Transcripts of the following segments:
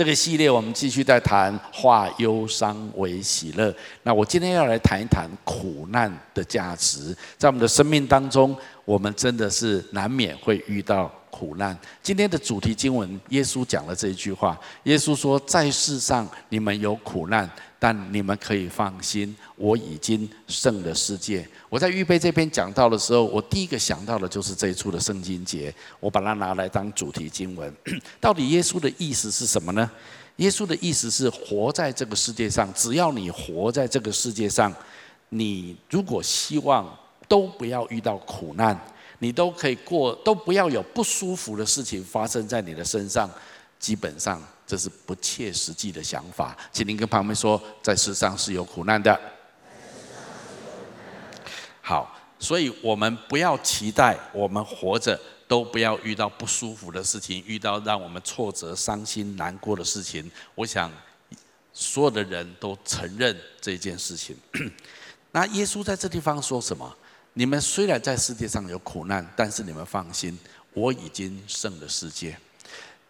这个系列我们继续在谈化忧伤为喜乐。那我今天要来谈一谈苦难的价值，在我们的生命当中，我们真的是难免会遇到苦难。今天的主题经文，耶稣讲了这一句话：耶稣说，在世上你们有苦难。但你们可以放心，我已经胜了世界。我在预备这篇讲到的时候，我第一个想到的就是这一处的圣经节，我把它拿来当主题经文。到底耶稣的意思是什么呢？耶稣的意思是，活在这个世界上，只要你活在这个世界上，你如果希望都不要遇到苦难，你都可以过，都不要有不舒服的事情发生在你的身上，基本上。这是不切实际的想法，请您跟旁边说，在世上是有苦难的。好，所以我们不要期待我们活着都不要遇到不舒服的事情，遇到让我们挫折、伤心、难过的事情。我想所有的人都承认这件事情。那耶稣在这地方说什么？你们虽然在世界上有苦难，但是你们放心，我已经胜了世界。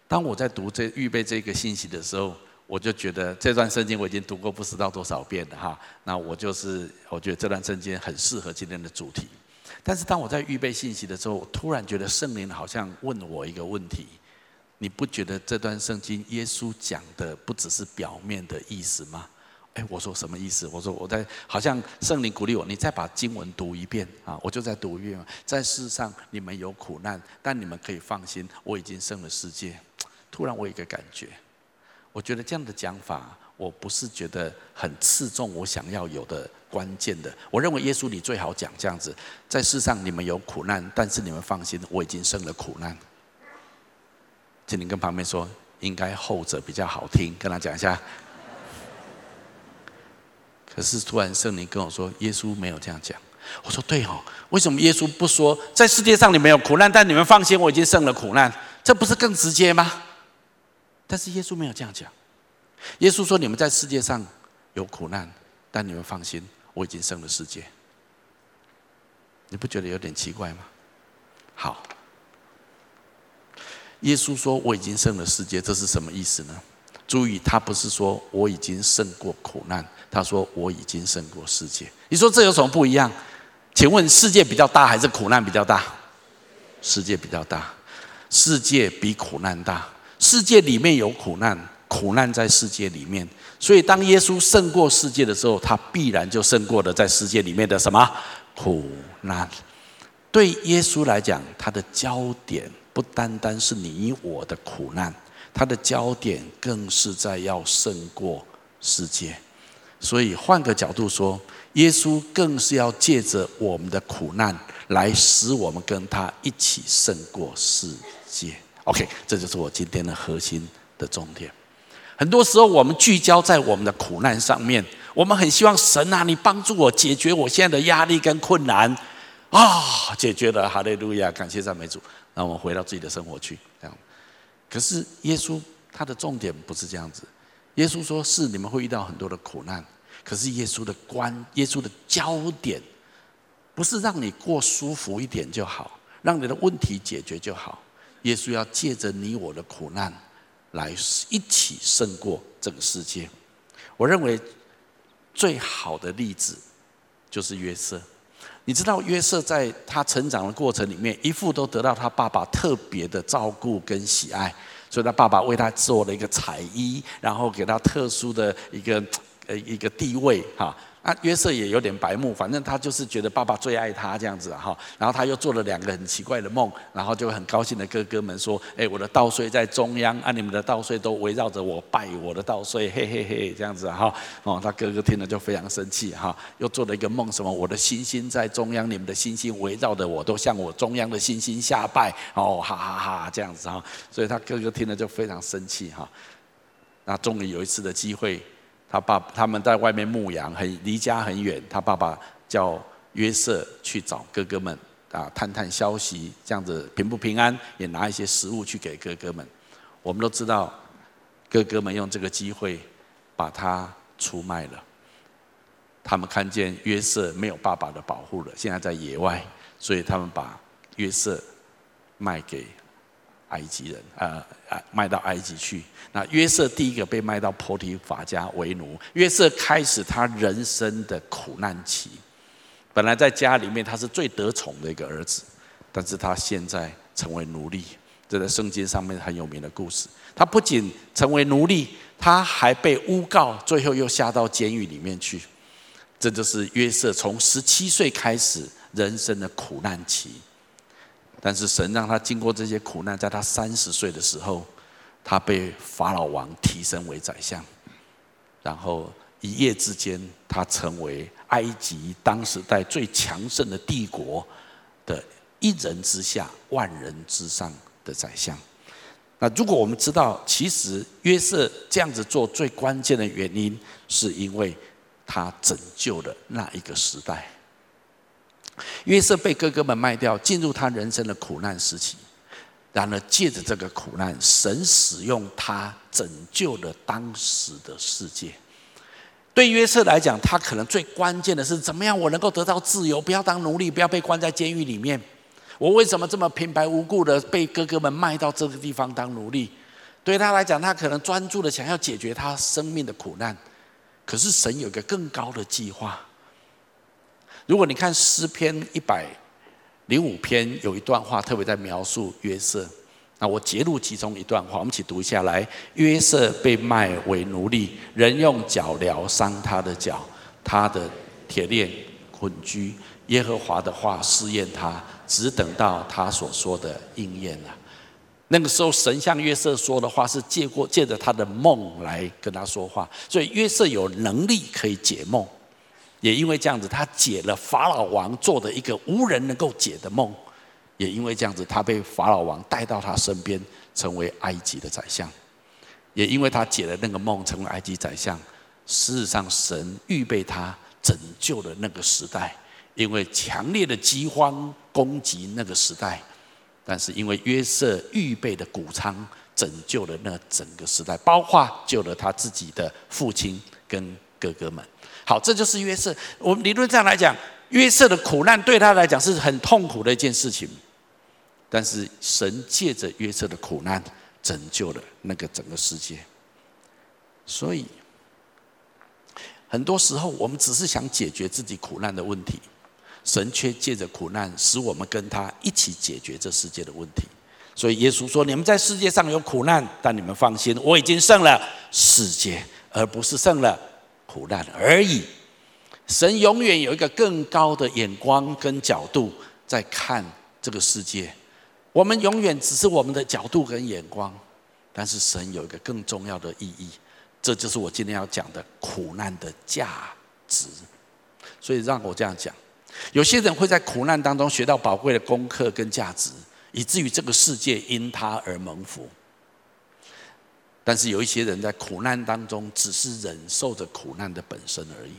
当我在读这预备这个信息的时候，我就觉得这段圣经我已经读过不知道多少遍了哈。那我就是我觉得这段圣经很适合今天的主题。但是当我在预备信息的时候，我突然觉得圣灵好像问我一个问题：你不觉得这段圣经耶稣讲的不只是表面的意思吗？哎，我说什么意思？我说我在好像圣灵鼓励我，你再把经文读一遍啊！我就在读一遍，在世上你们有苦难，但你们可以放心，我已经胜了世界。突然我有一个感觉，我觉得这样的讲法，我不是觉得很刺中我想要有的关键的。我认为耶稣你最好讲这样子，在世上你们有苦难，但是你们放心，我已经胜了苦难。请你跟旁边说，应该后者比较好听，跟他讲一下。可是突然圣灵跟我说，耶稣没有这样讲。我说对哦，为什么耶稣不说在世界上你们有苦难，但你们放心，我已经胜了苦难？这不是更直接吗？但是耶稣没有这样讲，耶稣说：“你们在世界上有苦难，但你们放心，我已经胜了世界。”你不觉得有点奇怪吗？好，耶稣说：“我已经胜了世界。”这是什么意思呢？注意，他不是说我已经胜过苦难，他说我已经胜过世界。你说这有什么不一样？请问世界比较大还是苦难比较大？世界比较大，世界比苦难大。世界里面有苦难，苦难在世界里面，所以当耶稣胜过世界的时候，他必然就胜过了在世界里面的什么苦难。对耶稣来讲，他的焦点不单单是你我的苦难，他的焦点更是在要胜过世界。所以换个角度说，耶稣更是要借着我们的苦难，来使我们跟他一起胜过世界。OK，这就是我今天的核心的重点。很多时候，我们聚焦在我们的苦难上面，我们很希望神啊，你帮助我解决我现在的压力跟困难啊，解决了，哈利路亚，感谢赞美主。让我们回到自己的生活去，可是耶稣他的重点不是这样子。耶稣说是你们会遇到很多的苦难，可是耶稣的关，耶稣的焦点不是让你过舒服一点就好，让你的问题解决就好。耶稣要借着你我的苦难，来一起胜过这个世界。我认为最好的例子就是约瑟。你知道约瑟在他成长的过程里面，一副都得到他爸爸特别的照顾跟喜爱，所以他爸爸为他做了一个彩衣，然后给他特殊的一个呃一个地位哈。啊，约瑟也有点白目，反正他就是觉得爸爸最爱他这样子哈，然后他又做了两个很奇怪的梦，然后就很高兴的哥哥们说：“哎，我的稻穗在中央，啊，你们的稻穗都围绕着我拜我的稻穗，嘿嘿嘿，这样子哈。”哦，他哥哥听了就非常生气哈，又做了一个梦，什么我的星星在中央，你们的星星围绕着我，都向我中央的星星下拜，哦，哈哈哈，这样子哈，所以他哥哥听了就非常生气哈。那终于有一次的机会。他爸他们在外面牧羊，很离家很远。他爸爸叫约瑟去找哥哥们啊，探探消息，这样子平不平安，也拿一些食物去给哥哥们。我们都知道，哥哥们用这个机会把他出卖了。他们看见约瑟没有爸爸的保护了，现在在野外，所以他们把约瑟卖给埃及人，呃，卖到埃及去。那约瑟第一个被卖到波提法家为奴，约瑟开始他人生的苦难期。本来在家里面他是最得宠的一个儿子，但是他现在成为奴隶，这在圣经上面很有名的故事。他不仅成为奴隶，他还被诬告，最后又下到监狱里面去。这就是约瑟从十七岁开始人生的苦难期。但是神让他经过这些苦难，在他三十岁的时候，他被法老王提升为宰相，然后一夜之间，他成为埃及当时代最强盛的帝国的一人之下，万人之上的宰相。那如果我们知道，其实约瑟这样子做最关键的原因，是因为他拯救了那一个时代。约瑟被哥哥们卖掉，进入他人生的苦难时期。然而，借着这个苦难，神使用他拯救了当时的世界。对约瑟来讲，他可能最关键的是怎么样我能够得到自由，不要当奴隶，不要被关在监狱里面。我为什么这么平白无故的被哥哥们卖到这个地方当奴隶？对他来讲，他可能专注的想要解决他生命的苦难。可是神有一个更高的计划。如果你看诗篇一百零五篇，有一段话特别在描述约瑟。那我截录其中一段话，我们一起读下来。约瑟被卖为奴隶，人用脚疗伤他的脚，他的铁链捆拘。耶和华的话试验他，只等到他所说的应验了。那个时候，神向约瑟说的话是借过借着他的梦来跟他说话，所以约瑟有能力可以解梦。也因为这样子，他解了法老王做的一个无人能够解的梦。也因为这样子，他被法老王带到他身边，成为埃及的宰相。也因为他解了那个梦，成为埃及宰相。事实上，神预备他拯救了那个时代，因为强烈的饥荒攻击那个时代。但是因为约瑟预备的谷仓，拯救了那整个时代，包括救了他自己的父亲跟哥哥们。好，这就是约瑟。我们理论上来讲，约瑟的苦难对他来讲是很痛苦的一件事情。但是神借着约瑟的苦难拯救了那个整个世界，所以很多时候我们只是想解决自己苦难的问题，神却借着苦难使我们跟他一起解决这世界的问题。所以耶稣说：“你们在世界上有苦难，但你们放心，我已经胜了世界，而不是胜了苦难而已。”神永远有一个更高的眼光跟角度在看这个世界。我们永远只是我们的角度跟眼光，但是神有一个更重要的意义，这就是我今天要讲的苦难的价值。所以让我这样讲，有些人会在苦难当中学到宝贵的功课跟价值，以至于这个世界因他而蒙福。但是有一些人在苦难当中只是忍受着苦难的本身而已。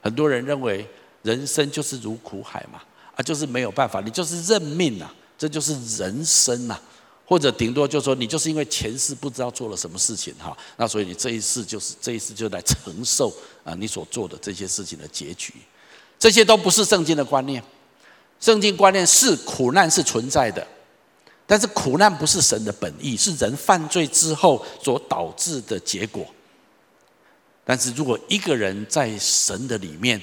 很多人认为人生就是如苦海嘛，啊，就是没有办法，你就是认命啊。这就是人生呐，或者顶多就说你就是因为前世不知道做了什么事情哈，那所以你这一世就是这一世就来承受啊你所做的这些事情的结局，这些都不是圣经的观念。圣经观念是苦难是存在的，但是苦难不是神的本意，是人犯罪之后所导致的结果。但是如果一个人在神的里面，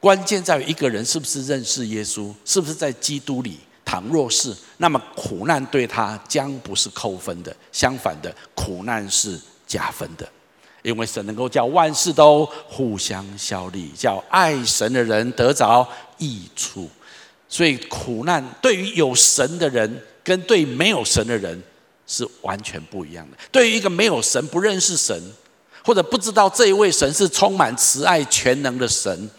关键在于一个人是不是认识耶稣，是不是在基督里。倘若是，那么苦难对他将不是扣分的，相反的，苦难是加分的，因为神能够叫万事都互相效力，叫爱神的人得着益处。所以苦难对于有神的人，跟对没有神的人是完全不一样的。对于一个没有神、不认识神，或者不知道这一位神是充满慈爱、全能的神。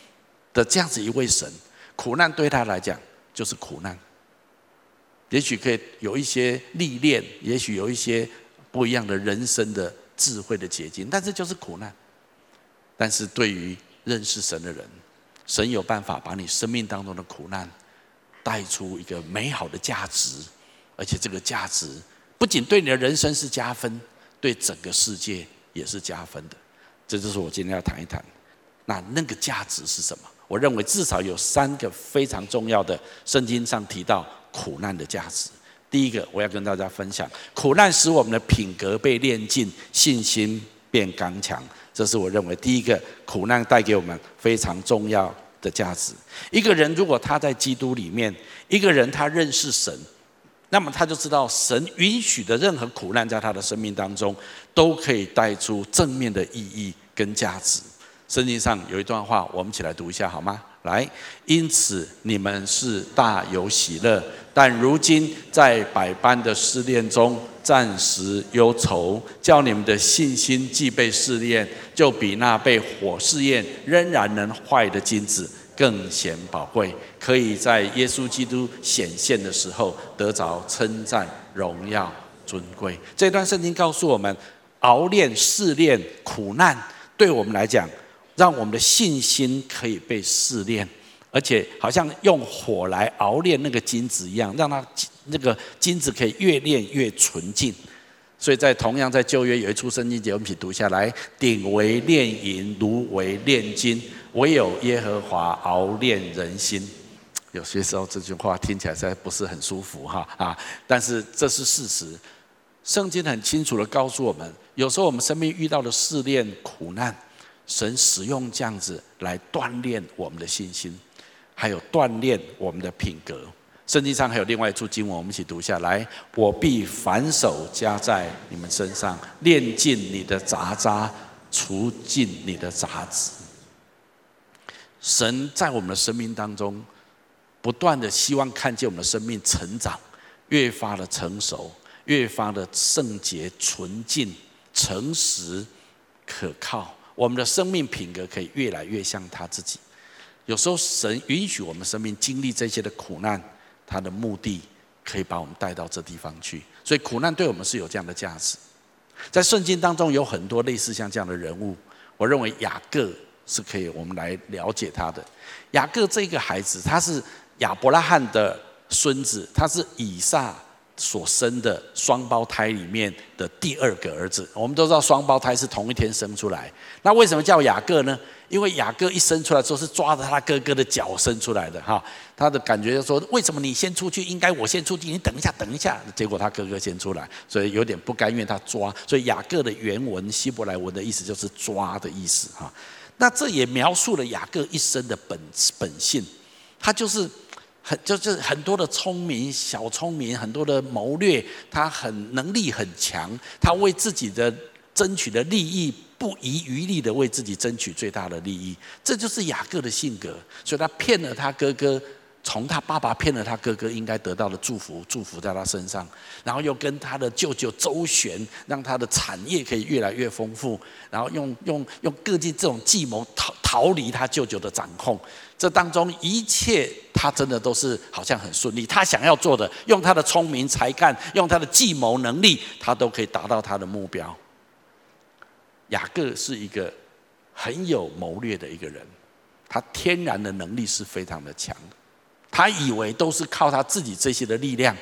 的这样子一位神，苦难对他来讲就是苦难。也许可以有一些历练，也许有一些不一样的人生的智慧的结晶，但是就是苦难。但是对于认识神的人，神有办法把你生命当中的苦难带出一个美好的价值，而且这个价值不仅对你的人生是加分，对整个世界也是加分的。这就是我今天要谈一谈，那那个价值是什么？我认为至少有三个非常重要的圣经上提到苦难的价值。第一个，我要跟大家分享，苦难使我们的品格被炼净，信心变刚强。这是我认为第一个，苦难带给我们非常重要的价值。一个人如果他在基督里面，一个人他认识神，那么他就知道神允许的任何苦难在他的生命当中，都可以带出正面的意义跟价值。圣经上有一段话，我们一起来读一下好吗？来，因此你们是大有喜乐，但如今在百般的试炼中，暂时忧愁，叫你们的信心既被试炼，就比那被火试验仍然能坏的金子更显宝贵，可以在耶稣基督显现的时候得着称赞、荣耀、尊贵。这段圣经告诉我们，熬炼、试炼、苦难，对我们来讲。让我们的信心可以被试炼，而且好像用火来熬炼那个金子一样，让它那个金子可以越炼越纯净。所以在同样在旧约有一处圣经节，我们一起读下来：鼎为炼银，炉为炼金，唯有耶和华熬炼人心。有些时候这句话听起来实在不是很舒服哈啊，但是这是事实。圣经很清楚地告诉我们，有时候我们生命遇到的试炼苦难。神使用这样子来锻炼我们的信心，还有锻炼我们的品格。圣经上还有另外一处经文，我们一起读下来：我必反手加在你们身上，炼尽你的杂渣，除尽你的杂质。神在我们的生命当中，不断的希望看见我们的生命成长，越发的成熟，越发的圣洁、纯净、诚实、可靠。我们的生命品格可以越来越像他自己。有时候神允许我们生命经历这些的苦难，他的目的可以把我们带到这地方去。所以苦难对我们是有这样的价值。在圣经当中有很多类似像这样的人物，我认为雅各是可以我们来了解他的。雅各这个孩子，他是亚伯拉罕的孙子，他是以撒。所生的双胞胎里面的第二个儿子，我们都知道双胞胎是同一天生出来。那为什么叫雅各呢？因为雅各一生出来之后是抓着他哥哥的脚生出来的哈。他的感觉就说，为什么你先出去，应该我先出去，你等一下，等一下。结果他哥哥先出来，所以有点不甘愿他抓。所以雅各的原文希伯来文的意思就是抓的意思哈。那这也描述了雅各一生的本本性，他就是。很就是很多的聪明，小聪明，很多的谋略，他很能力很强，他为自己的争取的利益不遗余力的为自己争取最大的利益，这就是雅各的性格，所以他骗了他哥哥。从他爸爸骗了他哥哥应该得到的祝福，祝福在他身上，然后又跟他的舅舅周旋，让他的产业可以越来越丰富，然后用用用各种这种计谋逃逃离他舅舅的掌控。这当中一切，他真的都是好像很顺利。他想要做的，用他的聪明才干，用他的计谋能力，他都可以达到他的目标。雅各是一个很有谋略的一个人，他天然的能力是非常的强。他以为都是靠他自己这些的力量，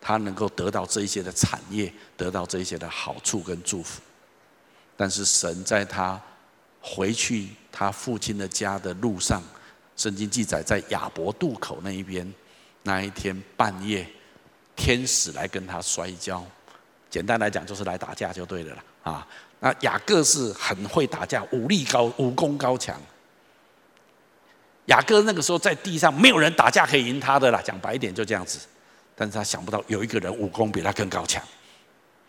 他能够得到这一些的产业，得到这一些的好处跟祝福。但是神在他回去他父亲的家的路上，圣经记载在雅伯渡口那一边，那一天半夜，天使来跟他摔跤。简单来讲，就是来打架就对了啦。啊，那雅各是很会打架，武力高，武功高强。雅各那个时候在地上，没有人打架可以赢他的啦。讲白一点就这样子，但是他想不到有一个人武功比他更高强，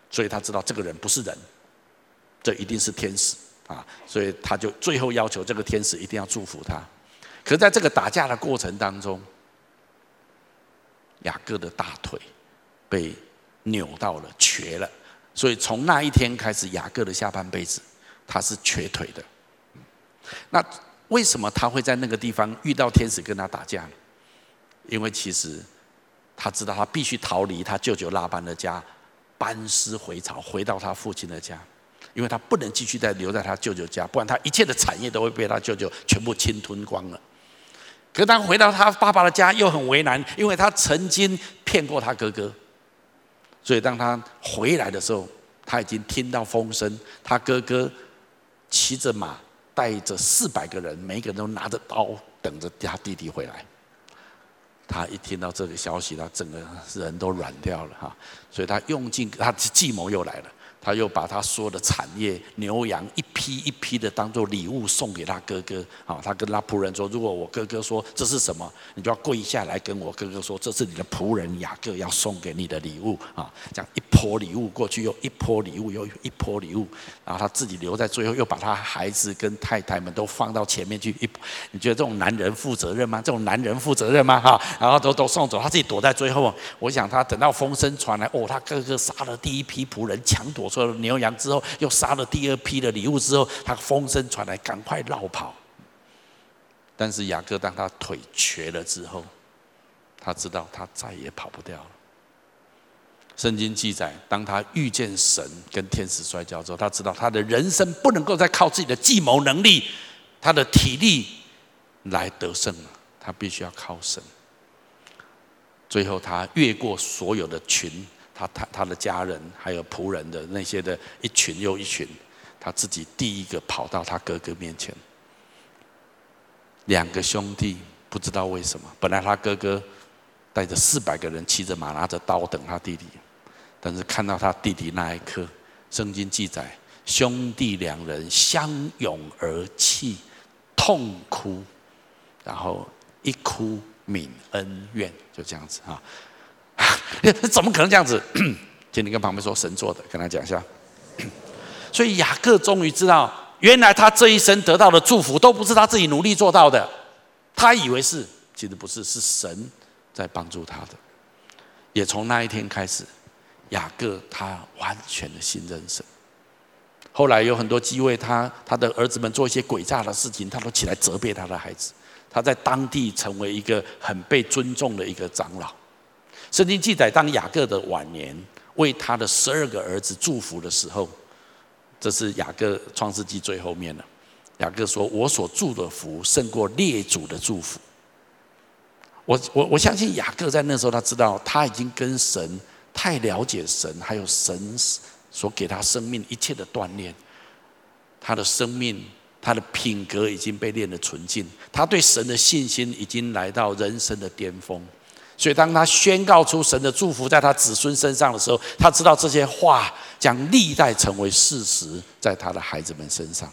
所以他知道这个人不是人，这一定是天使啊！所以他就最后要求这个天使一定要祝福他。可是在这个打架的过程当中，雅各的大腿被扭到了，瘸了，所以从那一天开始，雅各的下半辈子他是瘸腿的。那。为什么他会在那个地方遇到天使跟他打架呢？因为其实他知道他必须逃离他舅舅拉班的家，班师回朝，回到他父亲的家，因为他不能继续再留在他舅舅家，不然他一切的产业都会被他舅舅全部侵吞光了。可当回到他爸爸的家又很为难，因为他曾经骗过他哥哥，所以当他回来的时候，他已经听到风声，他哥哥骑着马。带着四百个人，每个人都拿着刀，等着他弟弟回来。他一听到这个消息，他整个人都软掉了哈，所以他用尽他的计谋又来了。他又把他所有的产业牛羊一批一批的当做礼物送给他哥哥。好，他跟他仆人说：“如果我哥哥说这是什么，你就要跪下来跟我哥哥说，这是你的仆人雅各要送给你的礼物。”啊，这样一波礼物过去，又一波礼物，又一波礼物，然后他自己留在最后，又把他孩子跟太太们都放到前面去。一，你觉得这种男人负责任吗？这种男人负责任吗？哈，然后都都送走，他自己躲在最后。我想他等到风声传来，哦，他哥哥杀了第一批仆人，抢夺。说牛羊之后，又杀了第二批的礼物之后，他风声传来，赶快绕跑。但是雅各当他腿瘸了之后，他知道他再也跑不掉了。圣经记载，当他遇见神跟天使摔跤之后，他知道他的人生不能够再靠自己的计谋能力、他的体力来得胜了，他必须要靠神。最后，他越过所有的群。他他他的家人还有仆人的那些的一群又一群，他自己第一个跑到他哥哥面前。两个兄弟不知道为什么，本来他哥哥带着四百个人骑着马拿着刀等他弟弟，但是看到他弟弟那一刻，圣经记载兄弟两人相拥而泣，痛哭，然后一哭泯恩怨，就这样子啊。啊 怎么可能这样子？请你跟旁边说神做的，跟他讲一下。所以雅各终于知道，原来他这一生得到的祝福都不是他自己努力做到的，他以为是，其实不是，是神在帮助他的。也从那一天开始，雅各他完全的信任神。后来有很多机会，他他的儿子们做一些诡诈的事情，他都起来责备他的孩子。他在当地成为一个很被尊重的一个长老。圣经记载，当雅各的晚年为他的十二个儿子祝福的时候，这是雅各创世纪最后面了。雅各说：“我所祝的福胜过列祖的祝福。”我我我相信雅各在那时候，他知道他已经跟神太了解神，还有神所给他生命一切的锻炼，他的生命、他的品格已经被练得纯净，他对神的信心已经来到人生的巅峰。所以，当他宣告出神的祝福在他子孙身上的时候，他知道这些话将历代成为事实，在他的孩子们身上，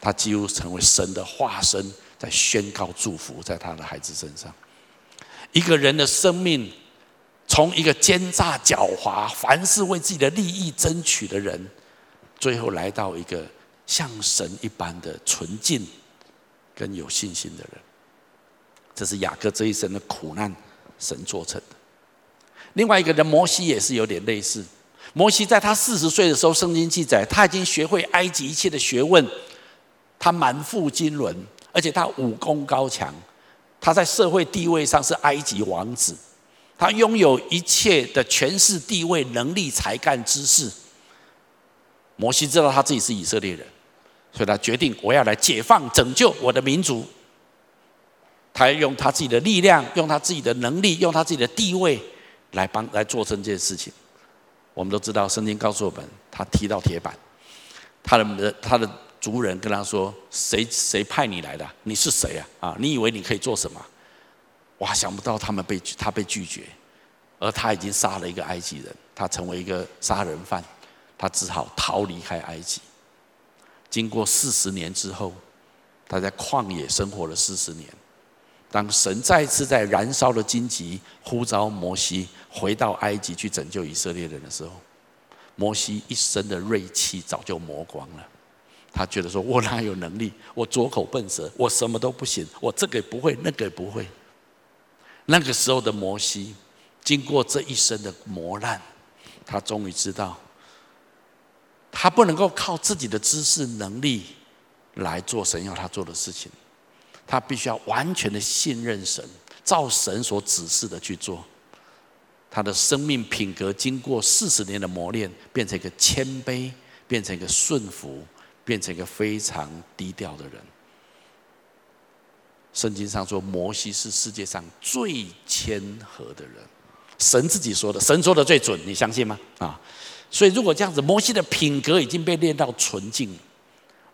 他几乎成为神的化身，在宣告祝福在他的孩子身上。一个人的生命，从一个奸诈狡猾、凡事为自己的利益争取的人，最后来到一个像神一般的纯净跟有信心的人。这是雅各这一生的苦难。神做成的。另外一个人摩西也是有点类似。摩西在他四十岁的时候，圣经记载他已经学会埃及一切的学问，他满腹经纶，而且他武功高强，他在社会地位上是埃及王子，他拥有一切的权势、地位、能力、才干、知识。摩西知道他自己是以色列人，所以他决定我要来解放、拯救我的民族。他要用他自己的力量，用他自己的能力，用他自己的地位来帮来做成这件事情。我们都知道，圣经告诉我们，他踢到铁板，他的他的族人跟他说：“谁谁派你来的？你是谁啊？啊，你以为你可以做什么？”哇，想不到他们被他被拒绝，而他已经杀了一个埃及人，他成为一个杀人犯，他只好逃离开埃及。经过四十年之后，他在旷野生活了四十年。当神再次在燃烧的荆棘呼召摩西回到埃及去拯救以色列人的时候，摩西一生的锐气早就磨光了。他觉得说：“我哪有能力？我拙口笨舌，我什么都不行，我这个也不会，那个也不会。”那个时候的摩西，经过这一生的磨难，他终于知道，他不能够靠自己的知识能力来做神要他做的事情。他必须要完全的信任神，照神所指示的去做。他的生命品格经过四十年的磨练，变成一个谦卑，变成一个顺服，变成一个非常低调的人。圣经上说，摩西是世界上最谦和的人。神自己说的，神说的最准，你相信吗？啊，所以如果这样子，摩西的品格已经被练到纯净。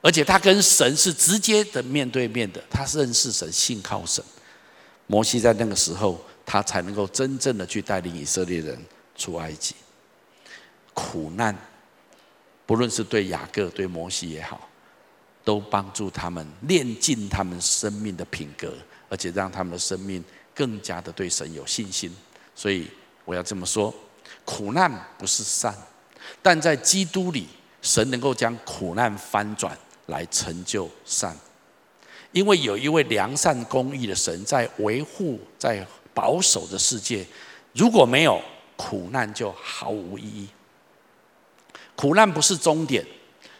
而且他跟神是直接的面对面的，他认识神，信靠神。摩西在那个时候，他才能够真正的去带领以色列人出埃及。苦难，不论是对雅各、对摩西也好，都帮助他们练尽他们生命的品格，而且让他们的生命更加的对神有信心。所以我要这么说：苦难不是善，但在基督里，神能够将苦难翻转来成就善。因为有一位良善公义的神在维护、在保守的世界，如果没有苦难，就毫无意义。苦难不是终点，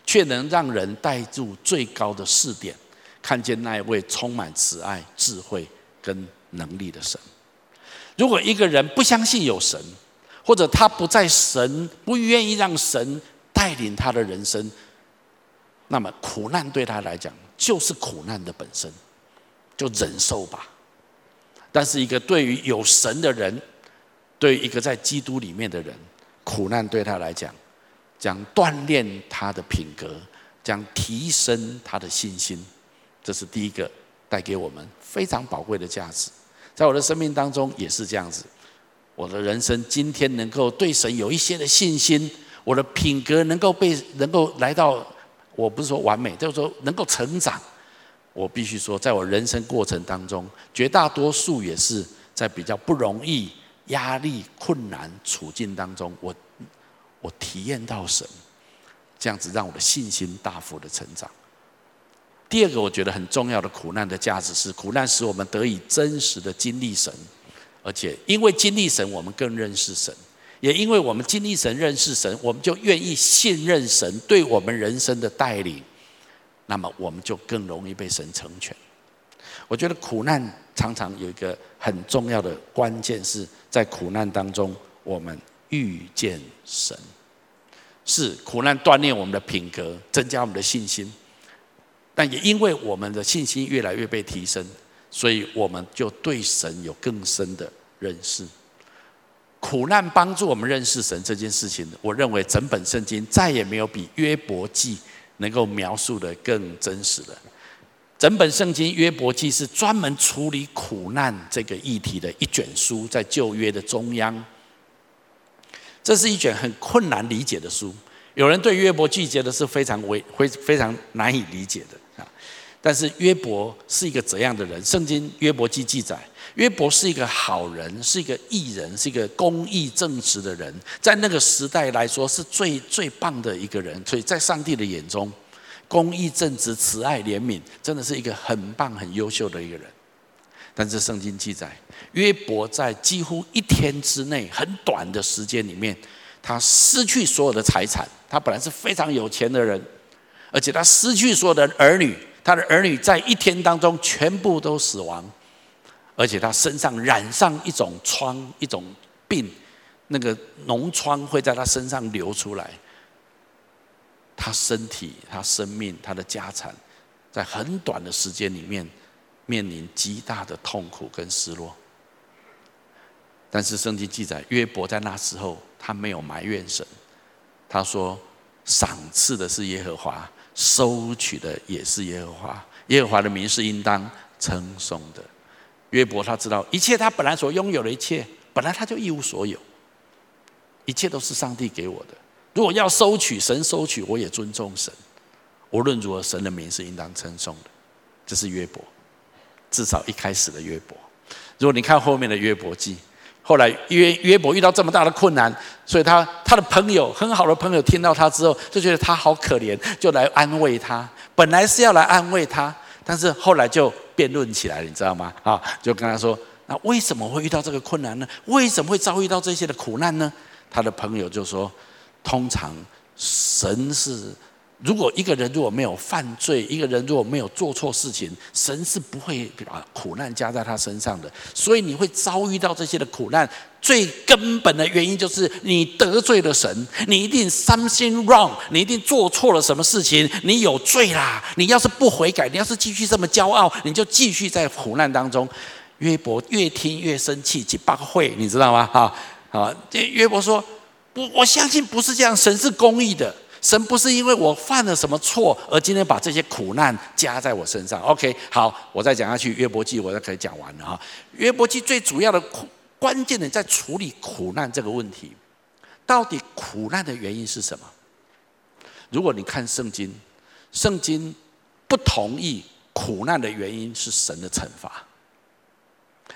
却能让人带入最高的视点，看见那一位充满慈爱、智慧跟能力的神。如果一个人不相信有神，或者他不在神，不愿意让神带领他的人生，那么苦难对他来讲，就是苦难的本身，就忍受吧。但是一个对于有神的人，对一个在基督里面的人，苦难对他来讲，将锻炼他的品格，将提升他的信心。这是第一个带给我们非常宝贵的价值。在我的生命当中也是这样子。我的人生今天能够对神有一些的信心，我的品格能够被能够来到。我不是说完美，就是说能够成长。我必须说，在我人生过程当中，绝大多数也是在比较不容易、压力、困难处境当中，我我体验到神，这样子让我的信心大幅的成长。第二个，我觉得很重要的苦难的价值是，苦难使我们得以真实的经历神，而且因为经历神，我们更认识神。也因为我们经历神、认识神，我们就愿意信任神对我们人生的带领，那么我们就更容易被神成全。我觉得苦难常常有一个很重要的关键，是在苦难当中我们遇见神。是苦难锻炼我们的品格，增加我们的信心，但也因为我们的信心越来越被提升，所以我们就对神有更深的认识。苦难帮助我们认识神这件事情，我认为整本圣经再也没有比约伯记能够描述的更真实了。整本圣经约伯记是专门处理苦难这个议题的一卷书，在旧约的中央。这是一卷很困难理解的书，有人对约伯记觉得是非常为非非常难以理解的啊。但是约伯是一个怎样的人？圣经约伯记记载。约伯是一个好人，是一个义人，是一个公义正直的人，在那个时代来说是最最棒的一个人。所以在上帝的眼中，公义正直、慈爱怜悯，真的是一个很棒、很优秀的一个人。但是圣经记载，约伯在几乎一天之内，很短的时间里面，他失去所有的财产。他本来是非常有钱的人，而且他失去所有的儿女，他的儿女在一天当中全部都死亡。而且他身上染上一种疮，一种病，那个脓疮会在他身上流出来。他身体、他生命、他的家产，在很短的时间里面面临极大的痛苦跟失落。但是圣经记载，约伯在那时候他没有埋怨神，他说：“赏赐的是耶和华，收取的也是耶和华，耶和华的名是应当称颂的。”约伯他知道一切，他本来所拥有的一切，本来他就一无所有，一切都是上帝给我的。如果要收取，神收取，我也尊重神。无论如何，神的名是应当称颂的。这是约伯，至少一开始的约伯。如果你看后面的约伯记，后来约约伯遇到这么大的困难，所以他他的朋友很好的朋友听到他之后，就觉得他好可怜，就来安慰他。本来是要来安慰他，但是后来就。辩论起来，你知道吗？啊，就跟他说：“那为什么会遇到这个困难呢？为什么会遭遇到这些的苦难呢？”他的朋友就说：“通常神是，如果一个人如果没有犯罪，一个人如果没有做错事情，神是不会把苦难加在他身上的。所以你会遭遇到这些的苦难。”最根本的原因就是你得罪了神，你一定 something wrong，你一定做错了什么事情，你有罪啦！你要是不悔改，你要是继续这么骄傲，你就继续在苦难当中。约伯越听越生气，几百个会，你知道吗？哈，好，约伯说：我我相信不是这样，神是公义的。神不是因为我犯了什么错而今天把这些苦难加在我身上。OK，好，我再讲下去，约伯记我就可以讲完了哈。约伯记最主要的苦关键的在处理苦难这个问题，到底苦难的原因是什么？如果你看圣经，圣经不同意苦难的原因是神的惩罚，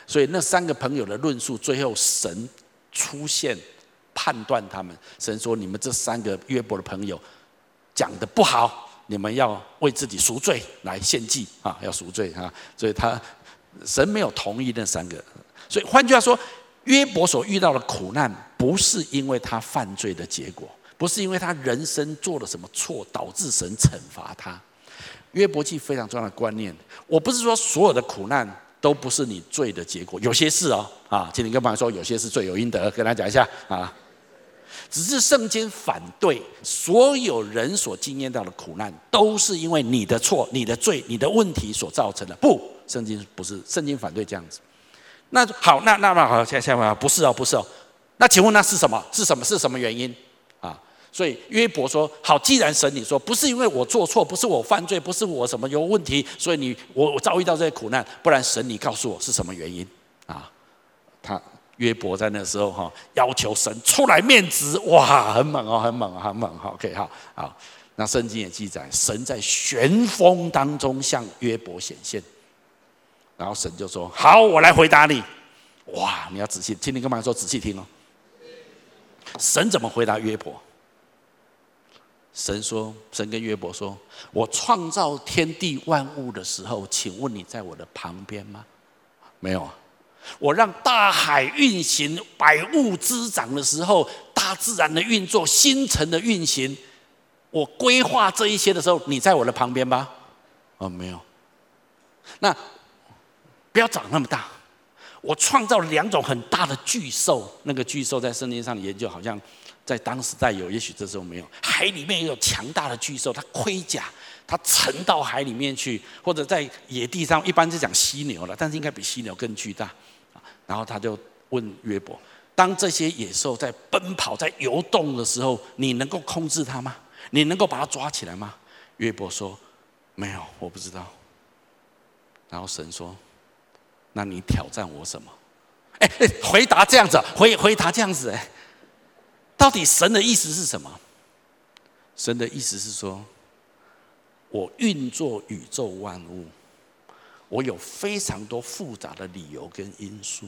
所以那三个朋友的论述，最后神出现。判断他们，神说：“你们这三个约伯的朋友讲的不好，你们要为自己赎罪来献祭啊，要赎罪啊。”所以他神没有同意那三个。所以换句话说，约伯所遇到的苦难，不是因为他犯罪的结果，不是因为他人生做了什么错导致神惩罚他。约伯记非常重要的观念，我不是说所有的苦难都不是你罪的结果，有些事哦啊，请你跟朋友说，有些是罪有应得，跟他讲一下啊。只是圣经反对所有人所经验到的苦难，都是因为你的错、你的罪、你的问题所造成的。不，圣经不是，圣经反对这样子。那好，那那么好，现在现在不是哦，不是哦。那请问那是什么？是什么？是什么原因啊？所以约伯说：好，既然神你说不是因为我做错，不是我犯罪，不是我什么有问题，所以你我我遭遇到这些苦难，不然神你告诉我是什么原因啊？他。约伯在那时候哈，要求神出来面子，哇，很猛哦，很猛啊，很猛。好，OK，好，好。那圣经也记载，神在旋风当中向约伯显现，然后神就说：“好，我来回答你。”哇，你要仔细，听你干嘛说仔细听哦。神怎么回答约伯？神说：“神跟约伯说，我创造天地万物的时候，请问你在我的旁边吗？没有啊。”我让大海运行，百物滋长的时候，大自然的运作，星辰的运行，我规划这一些的时候，你在我的旁边吗？哦，没有。那不要长那么大。我创造两种很大的巨兽，那个巨兽在圣经上的研究，好像在当时代有，也许这时候没有。海里面也有强大的巨兽，它盔甲，它沉到海里面去，或者在野地上，一般是讲犀牛了，但是应该比犀牛更巨大。然后他就问约伯：“当这些野兽在奔跑、在游动的时候，你能够控制它吗？你能够把它抓起来吗？”约伯说：“没有，我不知道。”然后神说：“那你挑战我什么？”哎，回答这样子，回回答这样子，哎，到底神的意思是什么？神的意思是说：“我运作宇宙万物。”我有非常多复杂的理由跟因素，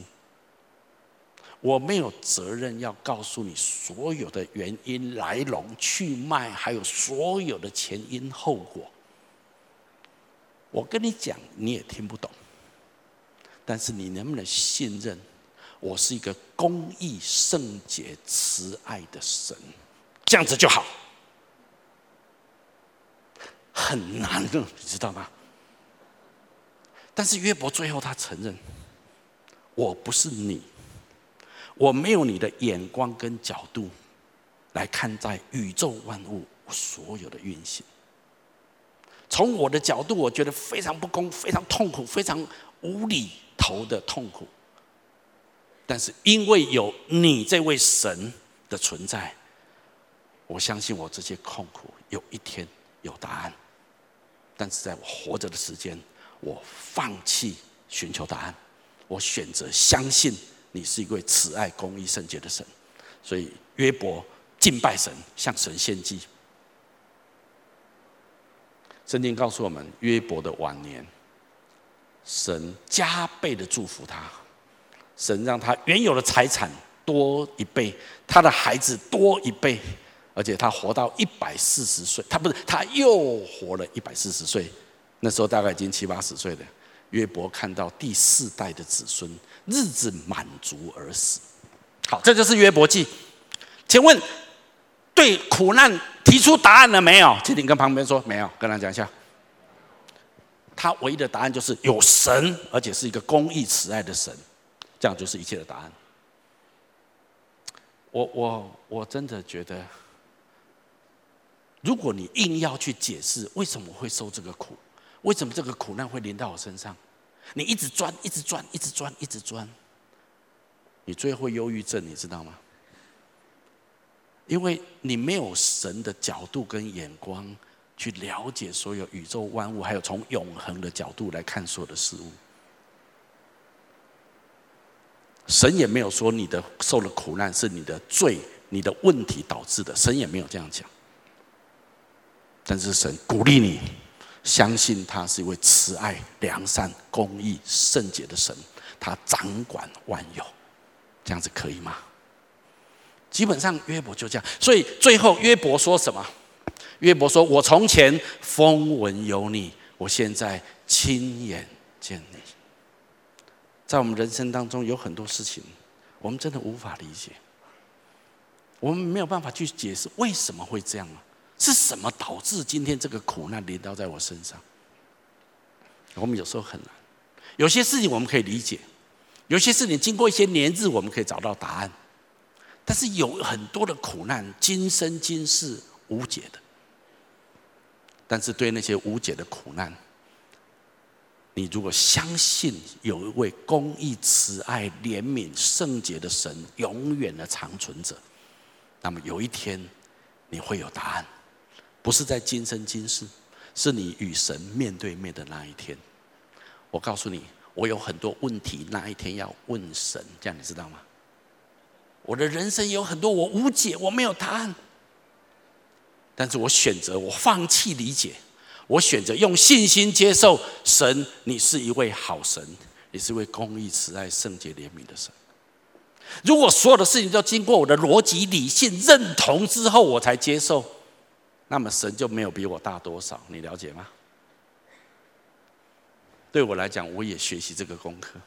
我没有责任要告诉你所有的原因、来龙去脉，还有所有的前因后果。我跟你讲，你也听不懂。但是你能不能信任我是一个公义、圣洁、慈爱的神？这样子就好。很难的，你知道吗？但是约伯最后他承认，我不是你，我没有你的眼光跟角度来看待宇宙万物所有的运行。从我的角度，我觉得非常不公，非常痛苦，非常无理头的痛苦。但是因为有你这位神的存在，我相信我这些痛苦有一天有答案。但是在我活着的时间。我放弃寻求答案，我选择相信你是一位慈爱、公义、圣洁的神。所以约伯敬拜神，向神献祭。圣经告诉我们，约伯的晚年，神加倍的祝福他，神让他原有的财产多一倍，他的孩子多一倍，而且他活到一百四十岁，他不是，他又活了一百四十岁。那时候大概已经七八十岁了，约伯看到第四代的子孙日子满足而死。好，这就是约伯记。请问，对苦难提出答案了没有？请你跟旁边说没有，跟他讲一下。他唯一的答案就是有神，而且是一个公义慈爱的神，这样就是一切的答案。我我我真的觉得，如果你硬要去解释为什么会受这个苦，为什么这个苦难会临到我身上？你一直钻，一直钻，一直钻，一直钻，你最后会忧郁症，你知道吗？因为你没有神的角度跟眼光去了解所有宇宙万物，还有从永恒的角度来看所有的事物。神也没有说你的受了苦难是你的罪、你的问题导致的，神也没有这样讲。但是神鼓励你，相信他是一位慈爱、良善、公义、圣洁的神，他掌管万有，这样子可以吗？基本上约伯就这样，所以最后约伯说什么？约伯说：“我从前风闻有你，我现在亲眼见你。”在我们人生当中有很多事情，我们真的无法理解，我们没有办法去解释为什么会这样啊？是什么导致今天这个苦难临到在我身上？我们有时候很难，有些事情我们可以理解，有些事情经过一些年日，我们可以找到答案，但是有很多的苦难，今生今世无解的。但是对那些无解的苦难，你如果相信有一位公义、慈爱、怜悯、圣洁的神，永远的长存者，那么有一天你会有答案，不是在今生今世，是你与神面对面的那一天。我告诉你，我有很多问题，那一天要问神，这样你知道吗？我的人生有很多我无解，我没有答案，但是我选择，我放弃理解。我选择用信心接受神，你是一位好神，你是一位公义、慈爱、圣洁、怜悯的神。如果所有的事情都经过我的逻辑、理性认同之后，我才接受，那么神就没有比我大多少。你了解吗？对我来讲，我也学习这个功课。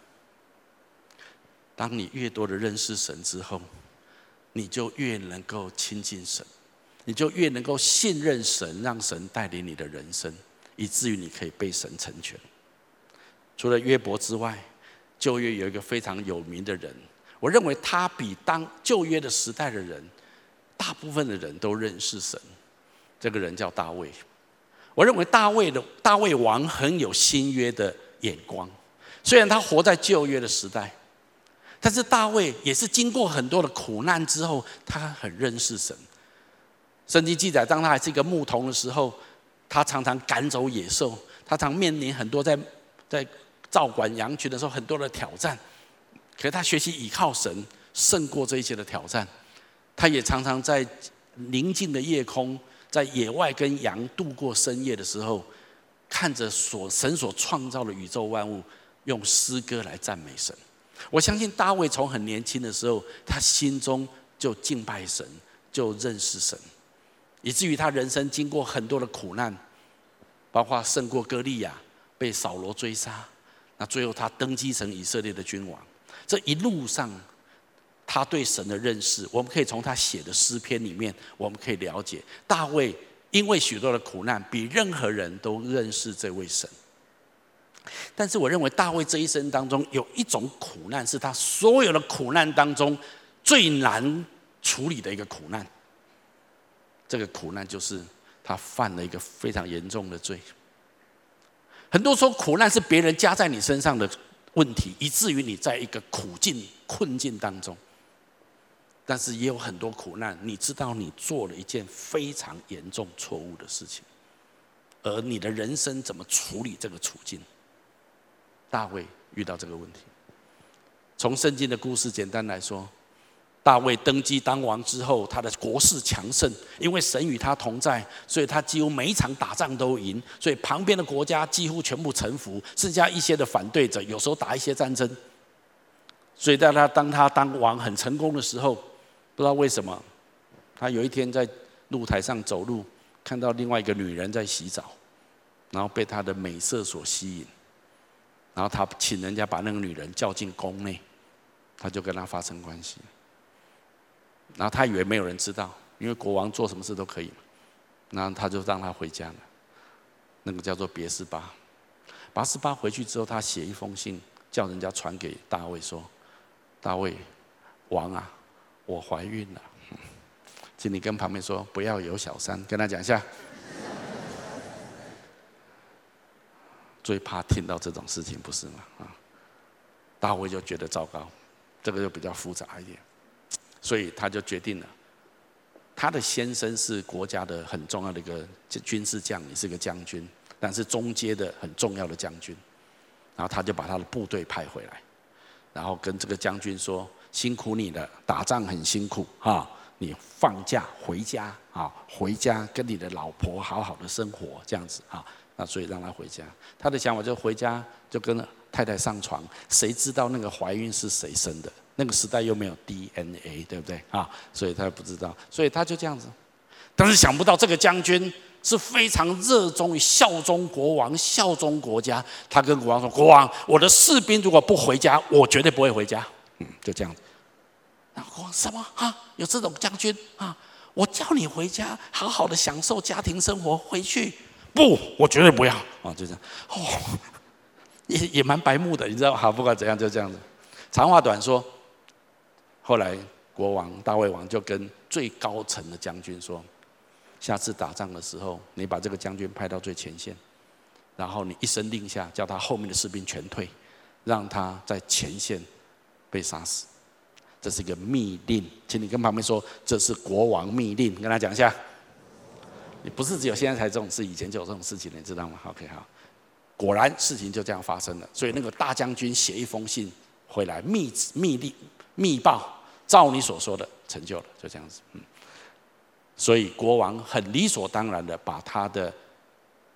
当你越多的认识神之后，你就越能够亲近神。你就越能够信任神，让神带领你的人生，以至于你可以被神成全。除了约伯之外，旧约有一个非常有名的人，我认为他比当旧约的时代的人，大部分的人都认识神。这个人叫大卫。我认为大卫的大卫王很有新约的眼光，虽然他活在旧约的时代，但是大卫也是经过很多的苦难之后，他很认识神。圣经记载，当他还是一个牧童的时候，他常常赶走野兽，他常面临很多在在照管羊群的时候很多的挑战。可是他学习倚靠神，胜过这一切的挑战。他也常常在宁静的夜空，在野外跟羊度过深夜的时候，看着所神所创造的宇宙万物，用诗歌来赞美神。我相信大卫从很年轻的时候，他心中就敬拜神，就认识神。以至于他人生经过很多的苦难，包括胜过歌利亚，被扫罗追杀，那最后他登基成以色列的君王。这一路上，他对神的认识，我们可以从他写的诗篇里面，我们可以了解，大卫因为许多的苦难，比任何人都认识这位神。但是我认为大卫这一生当中有一种苦难，是他所有的苦难当中最难处理的一个苦难。这个苦难就是他犯了一个非常严重的罪。很多说苦难是别人加在你身上的问题，以至于你在一个苦境困境当中。但是也有很多苦难，你知道你做了一件非常严重错误的事情，而你的人生怎么处理这个处境？大卫遇到这个问题，从圣经的故事简单来说。大卫登基当王之后，他的国势强盛，因为神与他同在，所以他几乎每一场打仗都赢，所以旁边的国家几乎全部臣服，剩下一些的反对者，有时候打一些战争。所以在他当他当王很成功的时候，不知道为什么，他有一天在露台上走路，看到另外一个女人在洗澡，然后被她的美色所吸引，然后他请人家把那个女人叫进宫内，他就跟她发生关系。然后他以为没有人知道，因为国王做什么事都可以。然后他就让他回家了。那个叫做别是巴。拔示巴回去之后，他写一封信，叫人家传给大卫说：“大卫王啊，我怀孕了，请你跟旁边说不要有小三，跟他讲一下。”最怕听到这种事情，不是吗？啊，大卫就觉得糟糕，这个就比较复杂一点。所以他就决定了，他的先生是国家的很重要的一个军事将领，是个将军，但是中阶的很重要的将军。然后他就把他的部队派回来，然后跟这个将军说：“辛苦你了，打仗很辛苦哈，你放假回家啊，回家跟你的老婆好好的生活这样子啊。”那所以让他回家。他的想法就回家就跟太太上床，谁知道那个怀孕是谁生的？那个时代又没有 DNA，对不对啊？所以他不知道，所以他就这样子。但是想不到这个将军是非常热衷于效忠国王、效忠国家。他跟国王说：“国王，我的士兵如果不回家，我绝对不会回家。”嗯，就这样子。然后国王什么啊？有这种将军啊？我叫你回家，好好的享受家庭生活，回去。不，我绝对不要啊！就这样。哦，也也蛮白目的，你知道？好，不管怎样，就这样子。长话短说。后来，国王大卫王就跟最高层的将军说：“下次打仗的时候，你把这个将军派到最前线，然后你一声令下，叫他后面的士兵全退，让他在前线被杀死。这是一个密令，请你跟旁边说，这是国王密令，跟他讲一下。你不是只有现在才这种事，以前就有这种事情，你知道吗？OK，好，果然事情就这样发生了。所以那个大将军写一封信回来，密密令密报。”照你所说的成就了，就这样子。嗯，所以国王很理所当然的把他的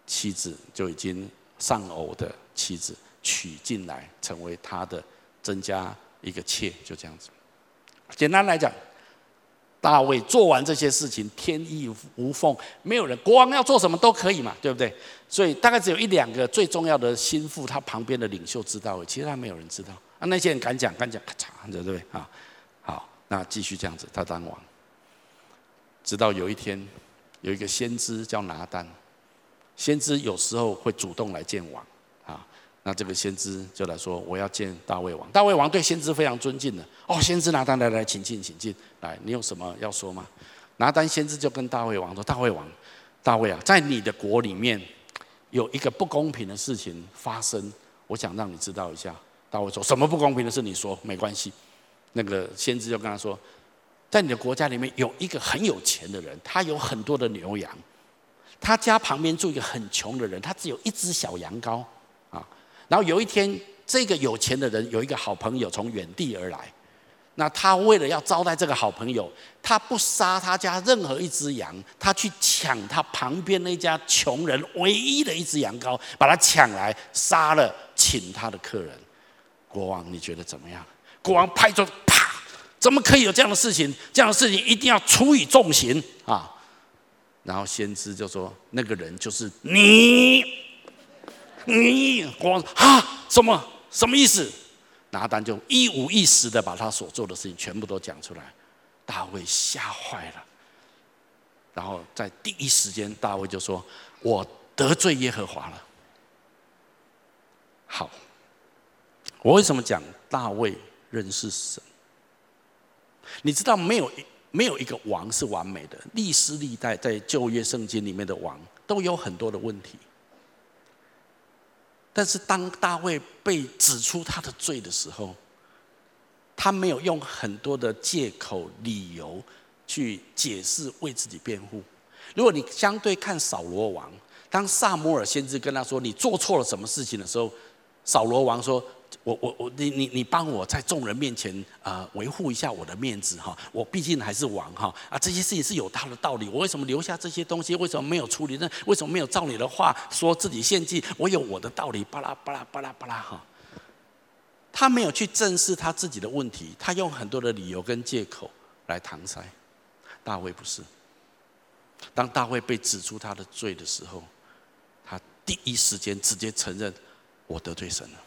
妻子就已经丧偶的妻子娶进来，成为他的增加一个妾，就这样子。简单来讲，大卫做完这些事情，天衣无缝，没有人国王要做什么都可以嘛，对不对？所以大概只有一两个最重要的心腹，他旁边的领袖知道，其他没有人知道。啊，那些人敢讲，敢讲，咔嚓，对不对？啊。好那继续这样子，他当王，直到有一天，有一个先知叫拿单，先知有时候会主动来见王，啊，那这个先知就来说，我要见大卫王。大卫王对先知非常尊敬的，哦，先知拿单来来，请进，请进，来，你有什么要说吗？拿单先知就跟大卫王说，大卫王，大卫啊，在你的国里面有一个不公平的事情发生，我想让你知道一下。大卫说，什么不公平的事？你说，没关系。那个先知就跟他说，在你的国家里面有一个很有钱的人，他有很多的牛羊，他家旁边住一个很穷的人，他只有一只小羊羔啊。然后有一天，这个有钱的人有一个好朋友从远地而来，那他为了要招待这个好朋友，他不杀他家任何一只羊，他去抢他旁边那家穷人唯一的一只羊羔，把他抢来杀了，请他的客人。国王，你觉得怎么样？国王拍桌，啪！怎么可以有这样的事情？这样的事情一定要处以重刑啊！然后先知就说：“那个人就是你，你。”国王：“啊，什么？什么意思？”拿单就一五一十的把他所做的事情全部都讲出来。大卫吓坏了，然后在第一时间，大卫就说：“我得罪耶和华了。”好，我为什么讲大卫？认识神，你知道没有一没有一个王是完美的，历史历代在旧约圣经里面的王都有很多的问题。但是当大卫被指出他的罪的时候，他没有用很多的借口理由去解释为自己辩护。如果你相对看扫罗王，当撒母耳先知跟他说你做错了什么事情的时候，扫罗王说。我我我，你你你帮我在众人面前啊维护一下我的面子哈，我毕竟还是王哈啊，这些事情是有他的道理。我为什么留下这些东西？为什么没有处理呢？为什么没有照你的话说自己献祭？我有我的道理，巴拉巴拉巴拉巴拉哈。他没有去正视他自己的问题，他用很多的理由跟借口来搪塞。大卫不是，当大卫被指出他的罪的时候，他第一时间直接承认我得罪神了。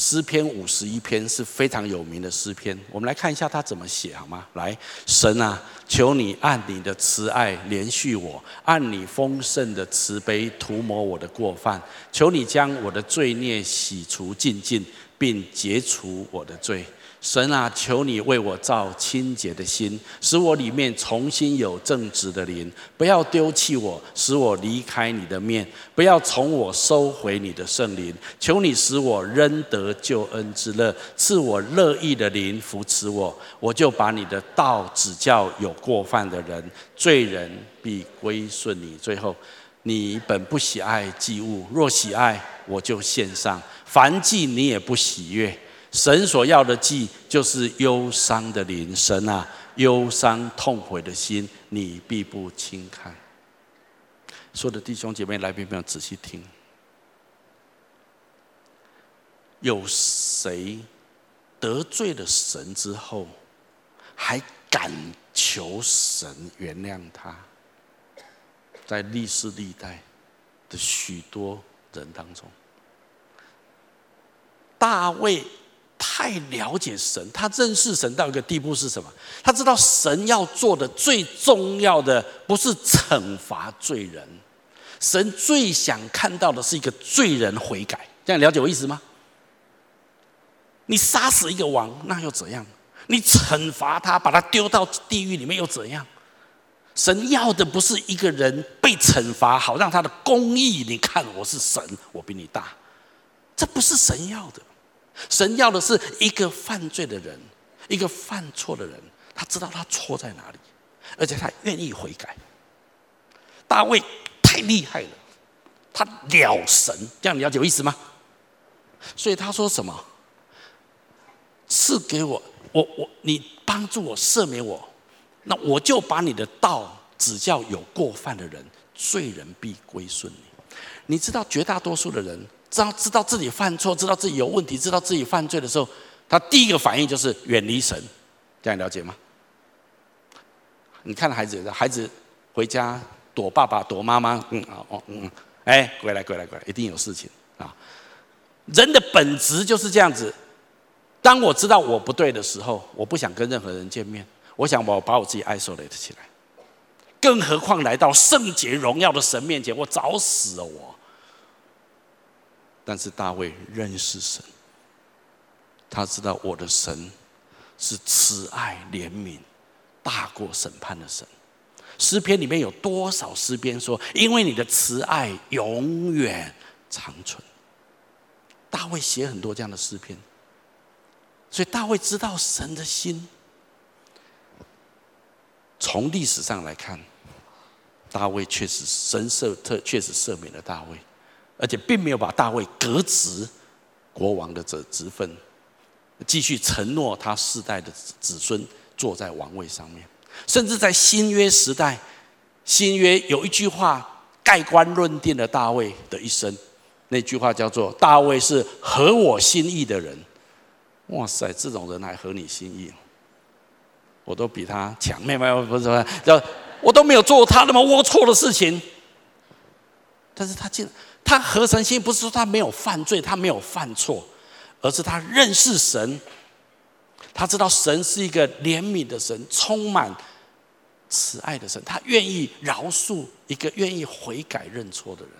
诗篇五十一篇是非常有名的诗篇，我们来看一下他怎么写好吗？来，神啊，求你按你的慈爱怜恤我，按你丰盛的慈悲涂抹我的过犯，求你将我的罪孽洗除净净，并解除我的罪。神啊，求你为我造清洁的心，使我里面重新有正直的灵。不要丢弃我，使我离开你的面；不要从我收回你的圣灵。求你使我仍得救恩之乐，赐我乐意的灵扶持我。我就把你的道指教有过犯的人，罪人必归顺你。最后，你本不喜爱祭物，若喜爱，我就献上。凡祭你也不喜悦。神所要的祭，就是忧伤的灵。神啊，忧伤痛悔的心，你必不轻看。所有的弟兄姐妹来，宾朋友仔细听。有谁得罪了神之后，还敢求神原谅他？在历世历代的许多人当中，大卫。太了解神，他认识神到一个地步是什么？他知道神要做的最重要的不是惩罚罪人，神最想看到的是一个罪人悔改。这样了解我意思吗？你杀死一个王，那又怎样？你惩罚他，把他丢到地狱里面又怎样？神要的不是一个人被惩罚，好让他的公义。你看我是神，我比你大，这不是神要的。神要的是一个犯罪的人，一个犯错的人，他知道他错在哪里，而且他愿意悔改。大卫太厉害了，他了神，这样你了解我意思吗？所以他说什么？赐给我，我我你帮助我赦免我，那我就把你的道指教有过犯的人，罪人必归顺你。你知道绝大多数的人。知道知道自己犯错，知道自己有问题，知道自己犯罪的时候，他第一个反应就是远离神，这样了解吗？你看孩子，孩子回家躲爸爸躲妈妈，嗯啊哦嗯，哎，归来归来归来，一定有事情啊。人的本质就是这样子。当我知道我不对的时候，我不想跟任何人见面，我想我把我自己 isolate 起来。更何况来到圣洁荣耀的神面前，我找死了我。但是大卫认识神，他知道我的神是慈爱怜悯、大过审判的神。诗篇里面有多少诗篇说：“因为你的慈爱永远长存。”大卫写很多这样的诗篇，所以大卫知道神的心。从历史上来看，大卫确实神赦特确实赦免了大卫。而且并没有把大卫革职国王的这职分，继续承诺他世代的子孙坐在王位上面。甚至在新约时代，新约有一句话盖棺论定了大卫的一生，那句话叫做“大卫是合我心意的人”。哇塞，这种人还合你心意？我都比他强，没有没有不是说，我都没有做他那么龌龊的事情，但是他竟然。他合神心，不是说他没有犯罪，他没有犯错，而是他认识神，他知道神是一个怜悯的神，充满慈爱的神，他愿意饶恕一个愿意悔改认错的人。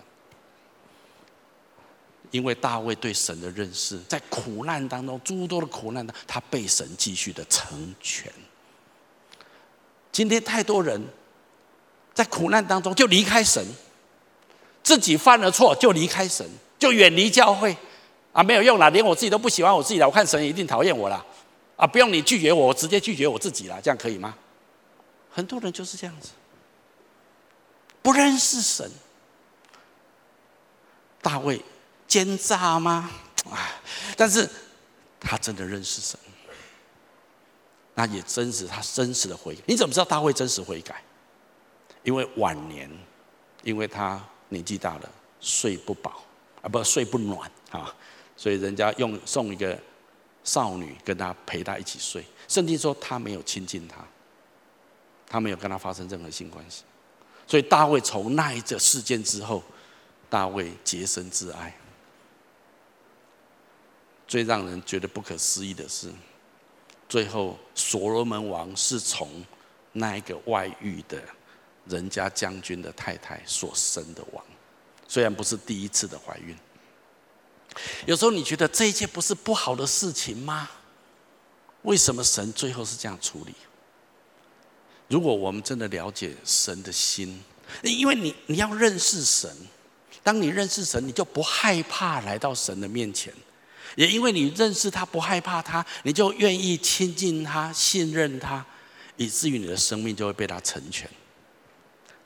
因为大卫对神的认识，在苦难当中诸多的苦难当中，他被神继续的成全。今天太多人在苦难当中就离开神。自己犯了错就离开神，就远离教会，啊，没有用啦，连我自己都不喜欢我自己了，我看神一定讨厌我了，啊，不用你拒绝我，我直接拒绝我自己了，这样可以吗？很多人就是这样子，不认识神。大卫奸诈吗？啊，但是他真的认识神，那也真实，他真实的悔改。你怎么知道大卫真实悔改？因为晚年，因为他。年纪大了，睡不饱啊，不睡不暖啊，所以人家用送一个少女跟他陪他一起睡。圣经说他没有亲近他，他没有跟他发生任何性关系。所以大卫从那一个事件之后，大卫洁身自爱。最让人觉得不可思议的是，最后所罗门王是从那一个外遇的。人家将军的太太所生的王，虽然不是第一次的怀孕。有时候你觉得这一切不是不好的事情吗？为什么神最后是这样处理？如果我们真的了解神的心，因为你你要认识神，当你认识神，你就不害怕来到神的面前。也因为你认识他，不害怕他，你就愿意亲近他、信任他，以至于你的生命就会被他成全。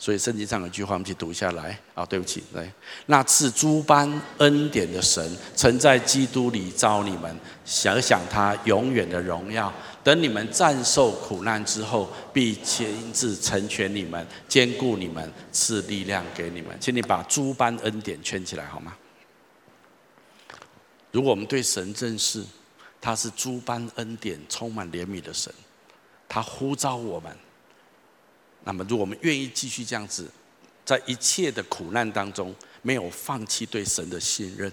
所以圣经上有句话，我们一起读下来。啊，对不起，来，那赐诸般恩典的神，曾在基督里召你们，想想他永远的荣耀。等你们战胜苦难之后，必亲自成全你们，坚固你们，赐力量给你们。请你把诸般恩典圈起来好吗？如果我们对神认识，他是诸般恩典、充满怜悯的神，他呼召我们。那么，如果我们愿意继续这样子，在一切的苦难当中，没有放弃对神的信任，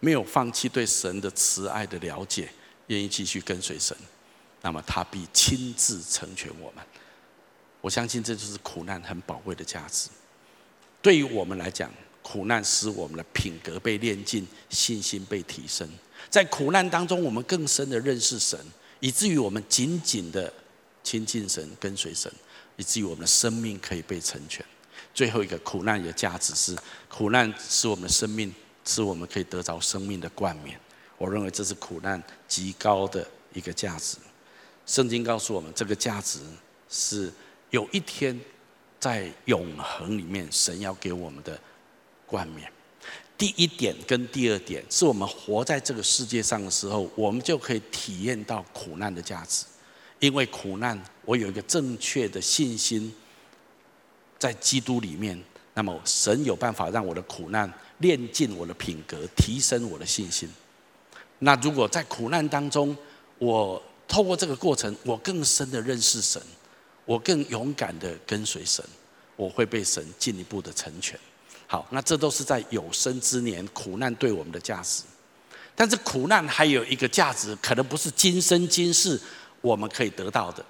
没有放弃对神的慈爱的了解，愿意继续跟随神，那么他必亲自成全我们。我相信这就是苦难很宝贵的价值。对于我们来讲，苦难使我们的品格被炼净，信心被提升。在苦难当中，我们更深的认识神，以至于我们紧紧的亲近神、跟随神，以至于我们的生命可以被成全。最后一个苦难的价值是：苦难使我们的生命，使我们可以得着生命的冠冕。我认为这是苦难极高的一个价值。圣经告诉我们，这个价值是有一天在永恒里面，神要给我们的。冠冕，第一点跟第二点，是我们活在这个世界上的时候，我们就可以体验到苦难的价值。因为苦难，我有一个正确的信心，在基督里面，那么神有办法让我的苦难炼尽我的品格，提升我的信心。那如果在苦难当中，我透过这个过程，我更深的认识神，我更勇敢的跟随神，我会被神进一步的成全。好，那这都是在有生之年苦难对我们的价值，但是苦难还有一个价值，可能不是今生今世我们可以得到的，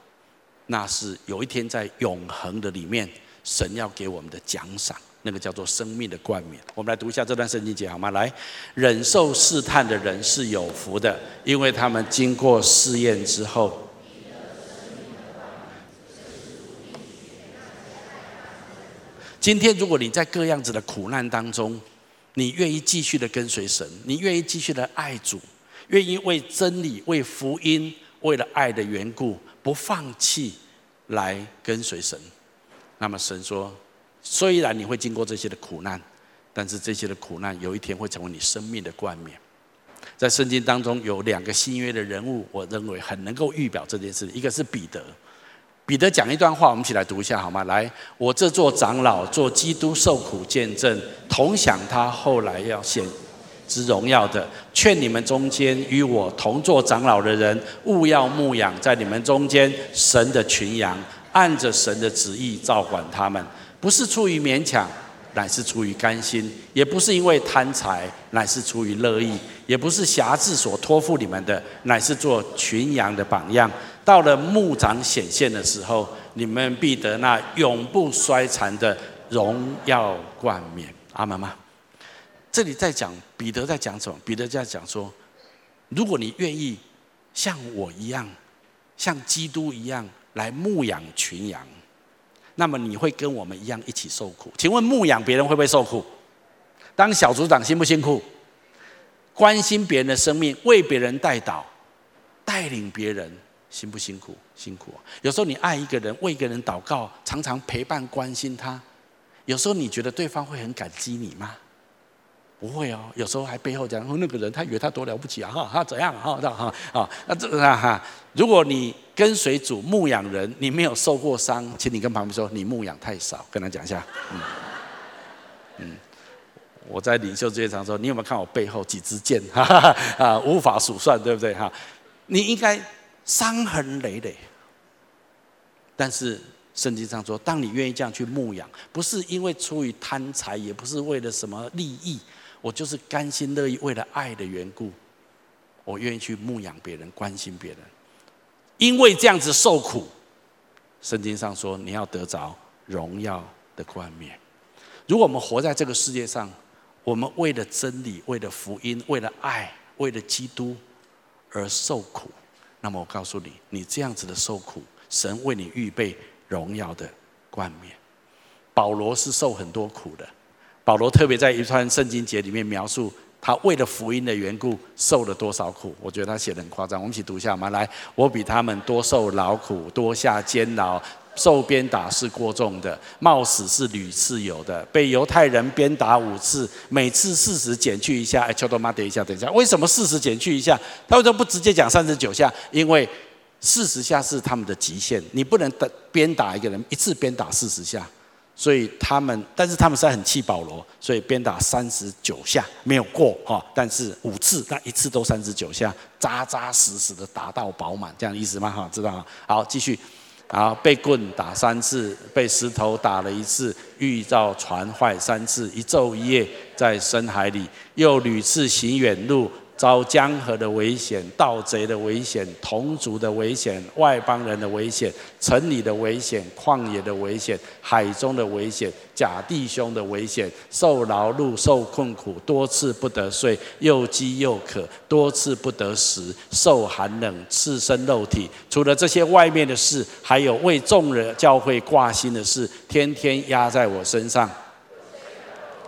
那是有一天在永恒的里面，神要给我们的奖赏，那个叫做生命的冠冕。我们来读一下这段圣经节好吗？来，忍受试探的人是有福的，因为他们经过试验之后。今天，如果你在各样子的苦难当中，你愿意继续的跟随神，你愿意继续的爱主，愿意为真理、为福音、为了爱的缘故不放弃来跟随神，那么神说，虽然你会经过这些的苦难，但是这些的苦难有一天会成为你生命的冠冕。在圣经当中有两个新约的人物，我认为很能够预表这件事，一个是彼得。彼得讲一段话，我们一起来读一下好吗？来，我这做长老，做基督受苦见证，同享他后来要显之荣耀的，劝你们中间与我同做长老的人，务要牧养在你们中间神的群羊，按着神的旨意照管他们，不是出于勉强，乃是出于甘心；也不是因为贪财，乃是出于乐意；也不是挟制所托付你们的，乃是做群羊的榜样。到了牧长显现的时候，你们必得那永不衰残的荣耀冠冕。阿门吗？这里在讲彼得在讲什么？彼得在讲说，如果你愿意像我一样，像基督一样来牧养群羊，那么你会跟我们一样一起受苦。请问牧养别人会不会受苦？当小组长辛不辛苦？关心别人的生命，为别人代祷，带领别人。辛不辛苦？辛苦啊！有时候你爱一个人，为一个人祷告，常常陪伴关心他。有时候你觉得对方会很感激你吗？不会哦。有时候还背后讲，那个人他以为他多了不起啊！哈，他怎样？哈，这样哈啊，那这个哈。如果你跟随主牧养人，你没有受过伤，请你跟旁边说，你牧养太少，跟他讲一下。嗯，嗯，我在领袖之夜常说，你有没有看我背后几支箭？哈哈啊，无法数算，对不对？哈，你应该。伤痕累累，但是圣经上说，当你愿意这样去牧养，不是因为出于贪财，也不是为了什么利益，我就是甘心乐意，为了爱的缘故，我愿意去牧养别人，关心别人。因为这样子受苦，圣经上说你要得着荣耀的冠冕。如果我们活在这个世界上，我们为了真理，为了福音，为了爱，为了基督而受苦。那么我告诉你，你这样子的受苦，神为你预备荣耀的冠冕。保罗是受很多苦的，保罗特别在一段圣经节里面描述他为了福音的缘故受了多少苦。我觉得他写得很夸张，我们一起读一下嘛。来，我比他们多受劳苦，多下监牢。受鞭打是过重的，冒死是屡次有的。被犹太人鞭打五次，每次四十减去一下。哎，秋多妈，等一下，等一下，为什么四十减去一下？他为什么不直接讲三十九下？因为四十下是他们的极限，你不能等鞭打一个人一次鞭打四十下，所以他们，但是他们是很气保罗，所以鞭打三十九下没有过哈，但是五次那一次都三十九下，扎扎实实的打到饱满，这样意思吗？哈，知道吗？好，继续。然后被棍打三次，被石头打了一次，遇到船坏三次，一昼一夜在深海里，又屡次行远路。遭江河的危险、盗贼的危险、同族的危险、外邦人的危险、城里的危险、旷野的危险、海中的危险、假弟兄的危险，受劳碌、受困苦，多次不得睡，又饥又渴，多次不得食，受寒冷，赤身露体。除了这些外面的事，还有为众人教会挂心的事，天天压在我身上。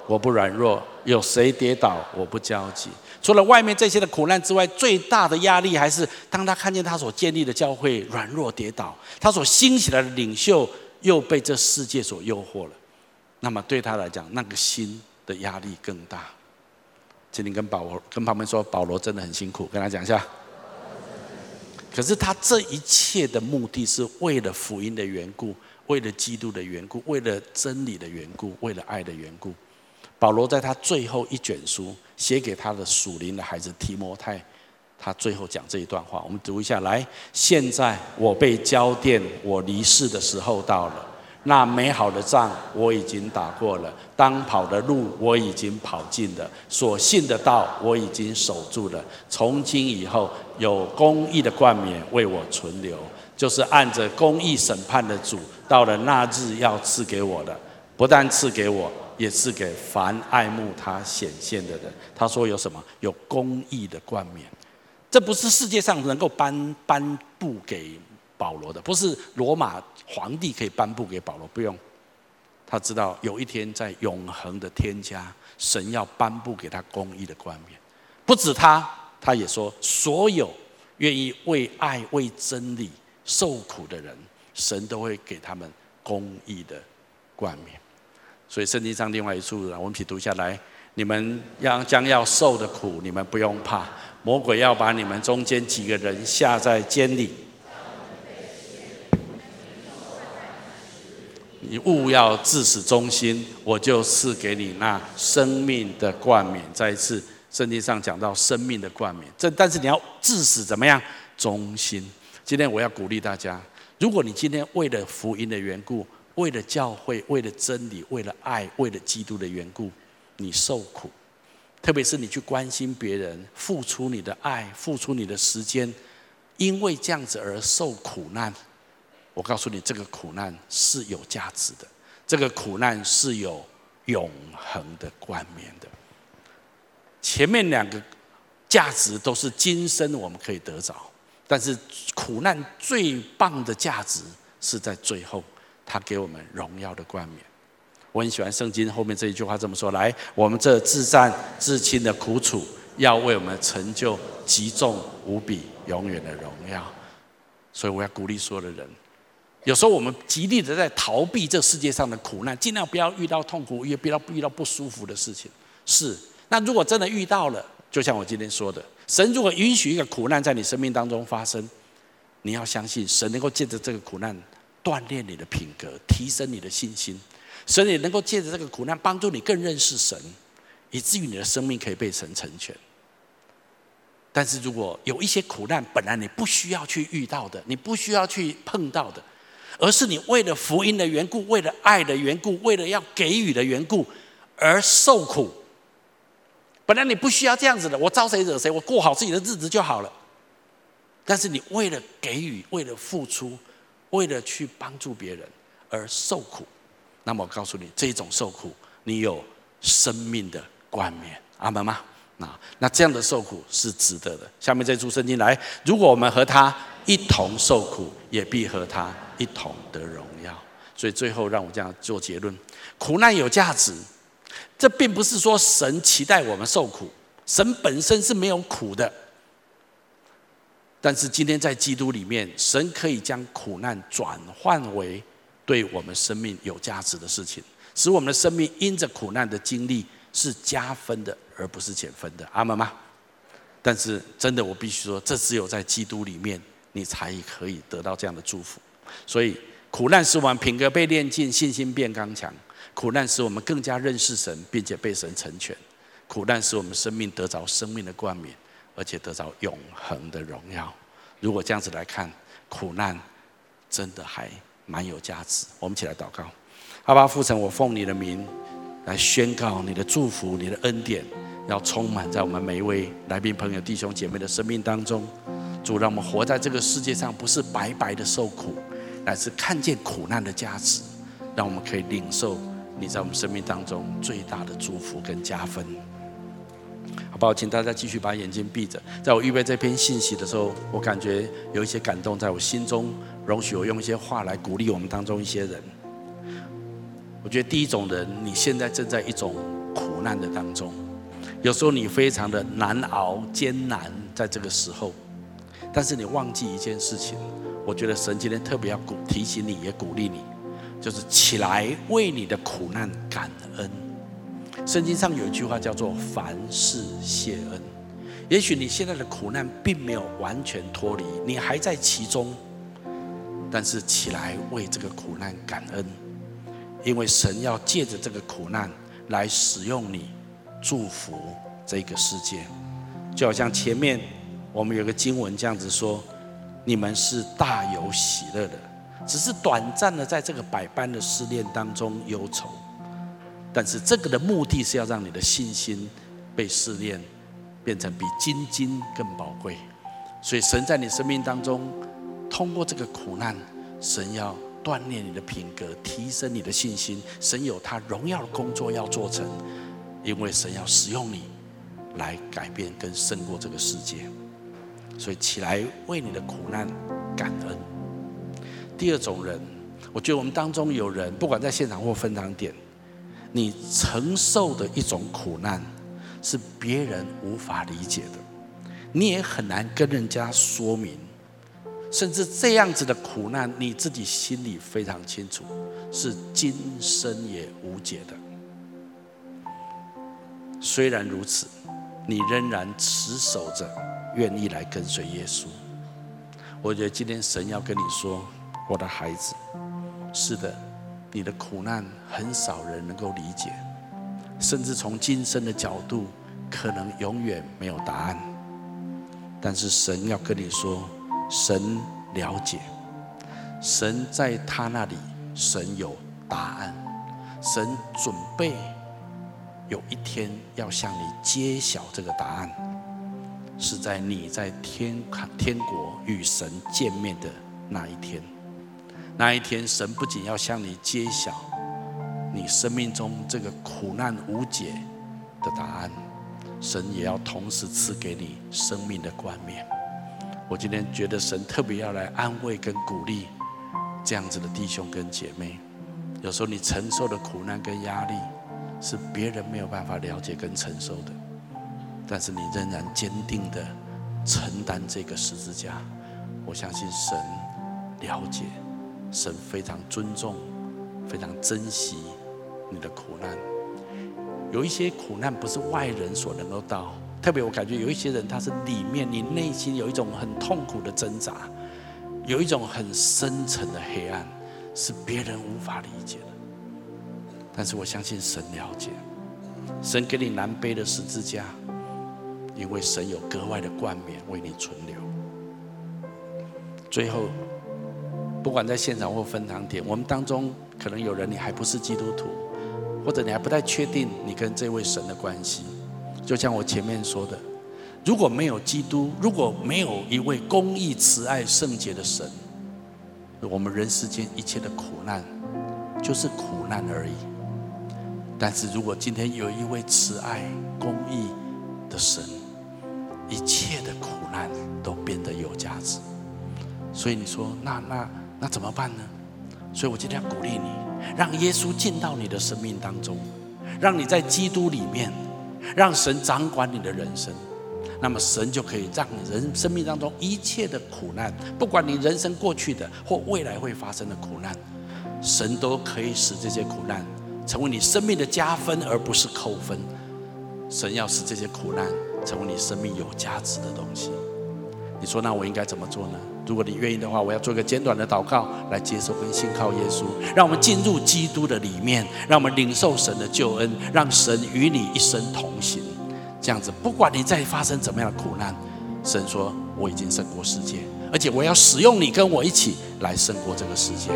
我不软弱，有谁跌倒，我不焦急。除了外面这些的苦难之外，最大的压力还是当他看见他所建立的教会软弱跌倒，他所兴起来的领袖又被这世界所诱惑了，那么对他来讲，那个心的压力更大。请你跟保罗跟旁边说，保罗真的很辛苦，跟他讲一下。可是他这一切的目的是为了福音的缘故，为了基督的缘故，为了真理的缘故，为了爱的缘故。保罗在他最后一卷书写给他的属灵的孩子提摩太，他最后讲这一段话，我们读一下来。现在我被交奠，我离世的时候到了。那美好的仗我已经打过了，当跑的路我已经跑尽了，所信的道我已经守住了。从今以后，有公义的冠冕为我存留，就是按着公义审判的主，到了那日要赐给我的，不但赐给我。也是给凡爱慕他显现的人。他说有什么？有公义的冠冕。这不是世界上能够颁颁布给保罗的，不是罗马皇帝可以颁布给保罗，不用。他知道有一天在永恒的天家，神要颁布给他公义的冠冕。不止他，他也说，所有愿意为爱、为真理受苦的人，神都会给他们公义的冠冕。所以圣经上另外一处，我们一起读下来：你们要将要受的苦，你们不用怕。魔鬼要把你们中间几个人下在监里，你勿要至死忠心，我就赐给你那生命的冠冕。再一次，圣经上讲到生命的冠冕，这但是你要至死怎么样？忠心。今天我要鼓励大家，如果你今天为了福音的缘故，为了教会，为了真理，为了爱，为了基督的缘故，你受苦，特别是你去关心别人，付出你的爱，付出你的时间，因为这样子而受苦难。我告诉你，这个苦难是有价值的，这个苦难是有永恒的冠冕的。前面两个价值都是今生我们可以得着，但是苦难最棒的价值是在最后。他给我们荣耀的冠冕，我很喜欢圣经后面这一句话这么说：来，我们这至暂至轻的苦楚，要为我们成就极重无比永远的荣耀。所以我要鼓励所有的人，有时候我们极力的在逃避这世界上的苦难，尽量不要遇到痛苦，也不要遇到不舒服的事情。是，那如果真的遇到了，就像我今天说的，神如果允许一个苦难在你生命当中发生，你要相信神能够借着这个苦难。锻炼你的品格，提升你的信心，所以你能够借着这个苦难帮助你更认识神，以至于你的生命可以被神成全。但是如果有一些苦难本来你不需要去遇到的，你不需要去碰到的，而是你为了福音的缘故，为了爱的缘故，为了要给予的缘故而受苦，本来你不需要这样子的，我招谁惹谁，我过好自己的日子就好了。但是你为了给予，为了付出。为了去帮助别人而受苦，那么我告诉你，这种受苦，你有生命的冠冕，阿门吗？那那这样的受苦是值得的。下面这组圣经来，如果我们和他一同受苦，也必和他一同得荣耀。所以最后让我这样做结论：苦难有价值。这并不是说神期待我们受苦，神本身是没有苦的。但是今天在基督里面，神可以将苦难转换为对我们生命有价值的事情，使我们的生命因着苦难的经历是加分的，而不是减分的。阿门吗？但是真的，我必须说，这只有在基督里面，你才可以得到这样的祝福。所以，苦难使我们品格被炼净，信心变刚强；苦难使我们更加认识神，并且被神成全；苦难使我们生命得着生命的冠冕。而且得到永恒的荣耀。如果这样子来看，苦难真的还蛮有价值。我们一起来祷告，阿爸父神，我奉你的名来宣告你的祝福、你的恩典，要充满在我们每一位来宾朋友、弟兄姐妹的生命当中。主，让我们活在这个世界上，不是白白的受苦，乃是看见苦难的价值，让我们可以领受你在我们生命当中最大的祝福跟加分。好不好？请大家继续把眼睛闭着。在我预备这篇信息的时候，我感觉有一些感动在我心中。容许我用一些话来鼓励我们当中一些人。我觉得第一种人，你现在正在一种苦难的当中，有时候你非常的难熬、艰难，在这个时候，但是你忘记一件事情。我觉得神今天特别要鼓提醒你，也鼓励你，就是起来为你的苦难感恩。圣经上有一句话叫做“凡事谢恩”。也许你现在的苦难并没有完全脱离，你还在其中，但是起来为这个苦难感恩，因为神要借着这个苦难来使用你，祝福这个世界。就好像前面我们有个经文这样子说：“你们是大有喜乐的，只是短暂的在这个百般的试炼当中忧愁。”但是这个的目的是要让你的信心被试炼，变成比金金更宝贵。所以神在你生命当中，通过这个苦难，神要锻炼你的品格，提升你的信心。神有他荣耀的工作要做成，因为神要使用你来改变跟胜过这个世界。所以起来为你的苦难感恩。第二种人，我觉得我们当中有人，不管在现场或分堂点。你承受的一种苦难，是别人无法理解的，你也很难跟人家说明，甚至这样子的苦难，你自己心里非常清楚，是今生也无解的。虽然如此，你仍然持守着，愿意来跟随耶稣。我觉得今天神要跟你说，我的孩子，是的。你的苦难很少人能够理解，甚至从今生的角度，可能永远没有答案。但是神要跟你说，神了解，神在他那里，神有答案，神准备有一天要向你揭晓这个答案，是在你在天天国与神见面的那一天。那一天，神不仅要向你揭晓你生命中这个苦难无解的答案，神也要同时赐给你生命的冠冕。我今天觉得神特别要来安慰跟鼓励这样子的弟兄跟姐妹。有时候你承受的苦难跟压力是别人没有办法了解跟承受的，但是你仍然坚定的承担这个十字架。我相信神了解。神非常尊重，非常珍惜你的苦难。有一些苦难不是外人所能够到，特别我感觉有一些人，他是里面你内心有一种很痛苦的挣扎，有一种很深沉的黑暗，是别人无法理解的。但是我相信神了解，神给你难背的十字架，因为神有格外的冠冕为你存留。最后。不管在现场或分堂点，我们当中可能有人你还不是基督徒，或者你还不太确定你跟这位神的关系。就像我前面说的，如果没有基督，如果没有一位公义、慈爱、圣洁的神，我们人世间一切的苦难就是苦难而已。但是如果今天有一位慈爱、公义、的神，一切的苦难都变得有价值。所以你说，那那那怎么办呢？所以我今天要鼓励你，让耶稣进到你的生命当中，让你在基督里面，让神掌管你的人生。那么神就可以让你人生命当中一切的苦难，不管你人生过去的或未来会发生的苦难，神都可以使这些苦难成为你生命的加分，而不是扣分。神要使这些苦难成为你生命有价值的东西。你说，那我应该怎么做呢？如果你愿意的话，我要做一个简短的祷告，来接受跟信靠耶稣，让我们进入基督的里面，让我们领受神的救恩，让神与你一生同行。这样子，不管你再发生怎么样的苦难，神说我已经胜过世界，而且我要使用你跟我一起来胜过这个世界。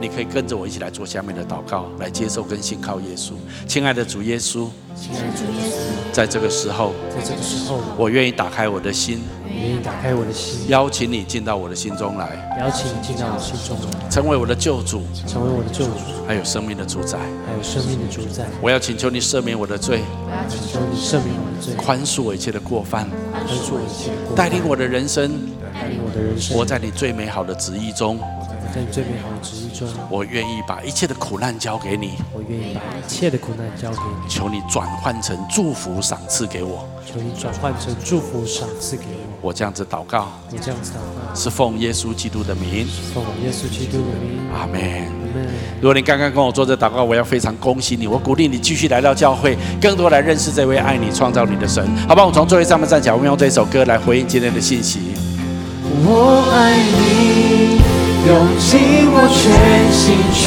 你可以跟着我一起来做下面的祷告，来接受跟信靠耶稣。亲爱的主耶稣，亲爱的主耶稣，在这个时候，在这个时候，我愿意打开我的心，我愿意打开我的心，邀请你进到我的心中来，邀请你进到我心中来，成为我的救主，成为我的救主，还有生命的主宰，还有生命的主宰。我要请求你赦免我的罪，我要请求你赦免我的罪，宽恕我一切的过犯，宽恕我一切的过犯，带领我的人生，带领我的人生，活在你最美好的旨意中。在你最美好的旨意中，我愿意把一切的苦难交给你。我愿意把一切的苦难交给你。求你转换成祝福赏赐给我。求你转换成祝福赏赐给我。我这样子祷告，我这样子祷告，是奉耶稣基督的名。奉耶稣基督的名。阿门。阿门。如果你刚刚跟我做这祷告，我要非常恭喜你。我鼓励你继续来到教会，更多来认识这位爱你、创造你的神。好吧，我从座位上面站起来，我们用这首歌来回应今天的信息。我爱你。用尽我全心全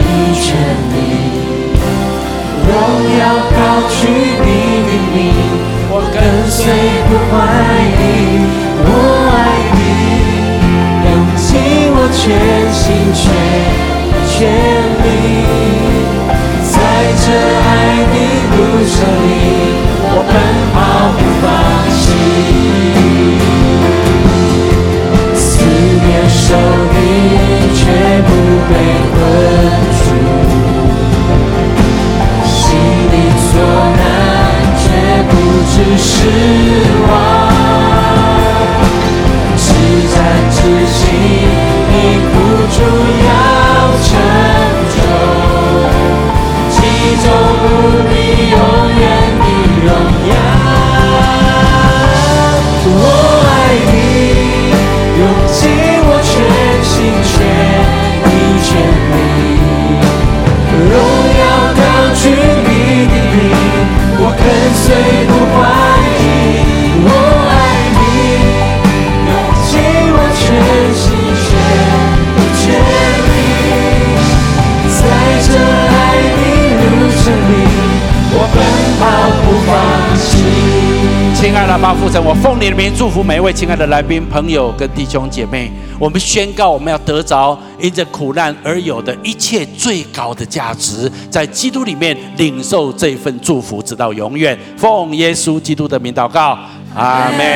意全力，荣耀高举你的名，我跟随不怀疑。我爱你，用尽我全心全意全力，在这爱的路程里，我奔跑不放弃。年少的你却不被困住，心里所难却不知失望，只在自己你付出要成就，其中无你永远的荣耀。我爱你。sei como há. 亲爱的巴父神，我奉你的名祝福每一位亲爱的来宾、朋友跟弟兄姐妹。我们宣告，我们要得着因着苦难而有的一切最高的价值，在基督里面领受这份祝福，直到永远。奉耶稣基督的名祷告，阿门。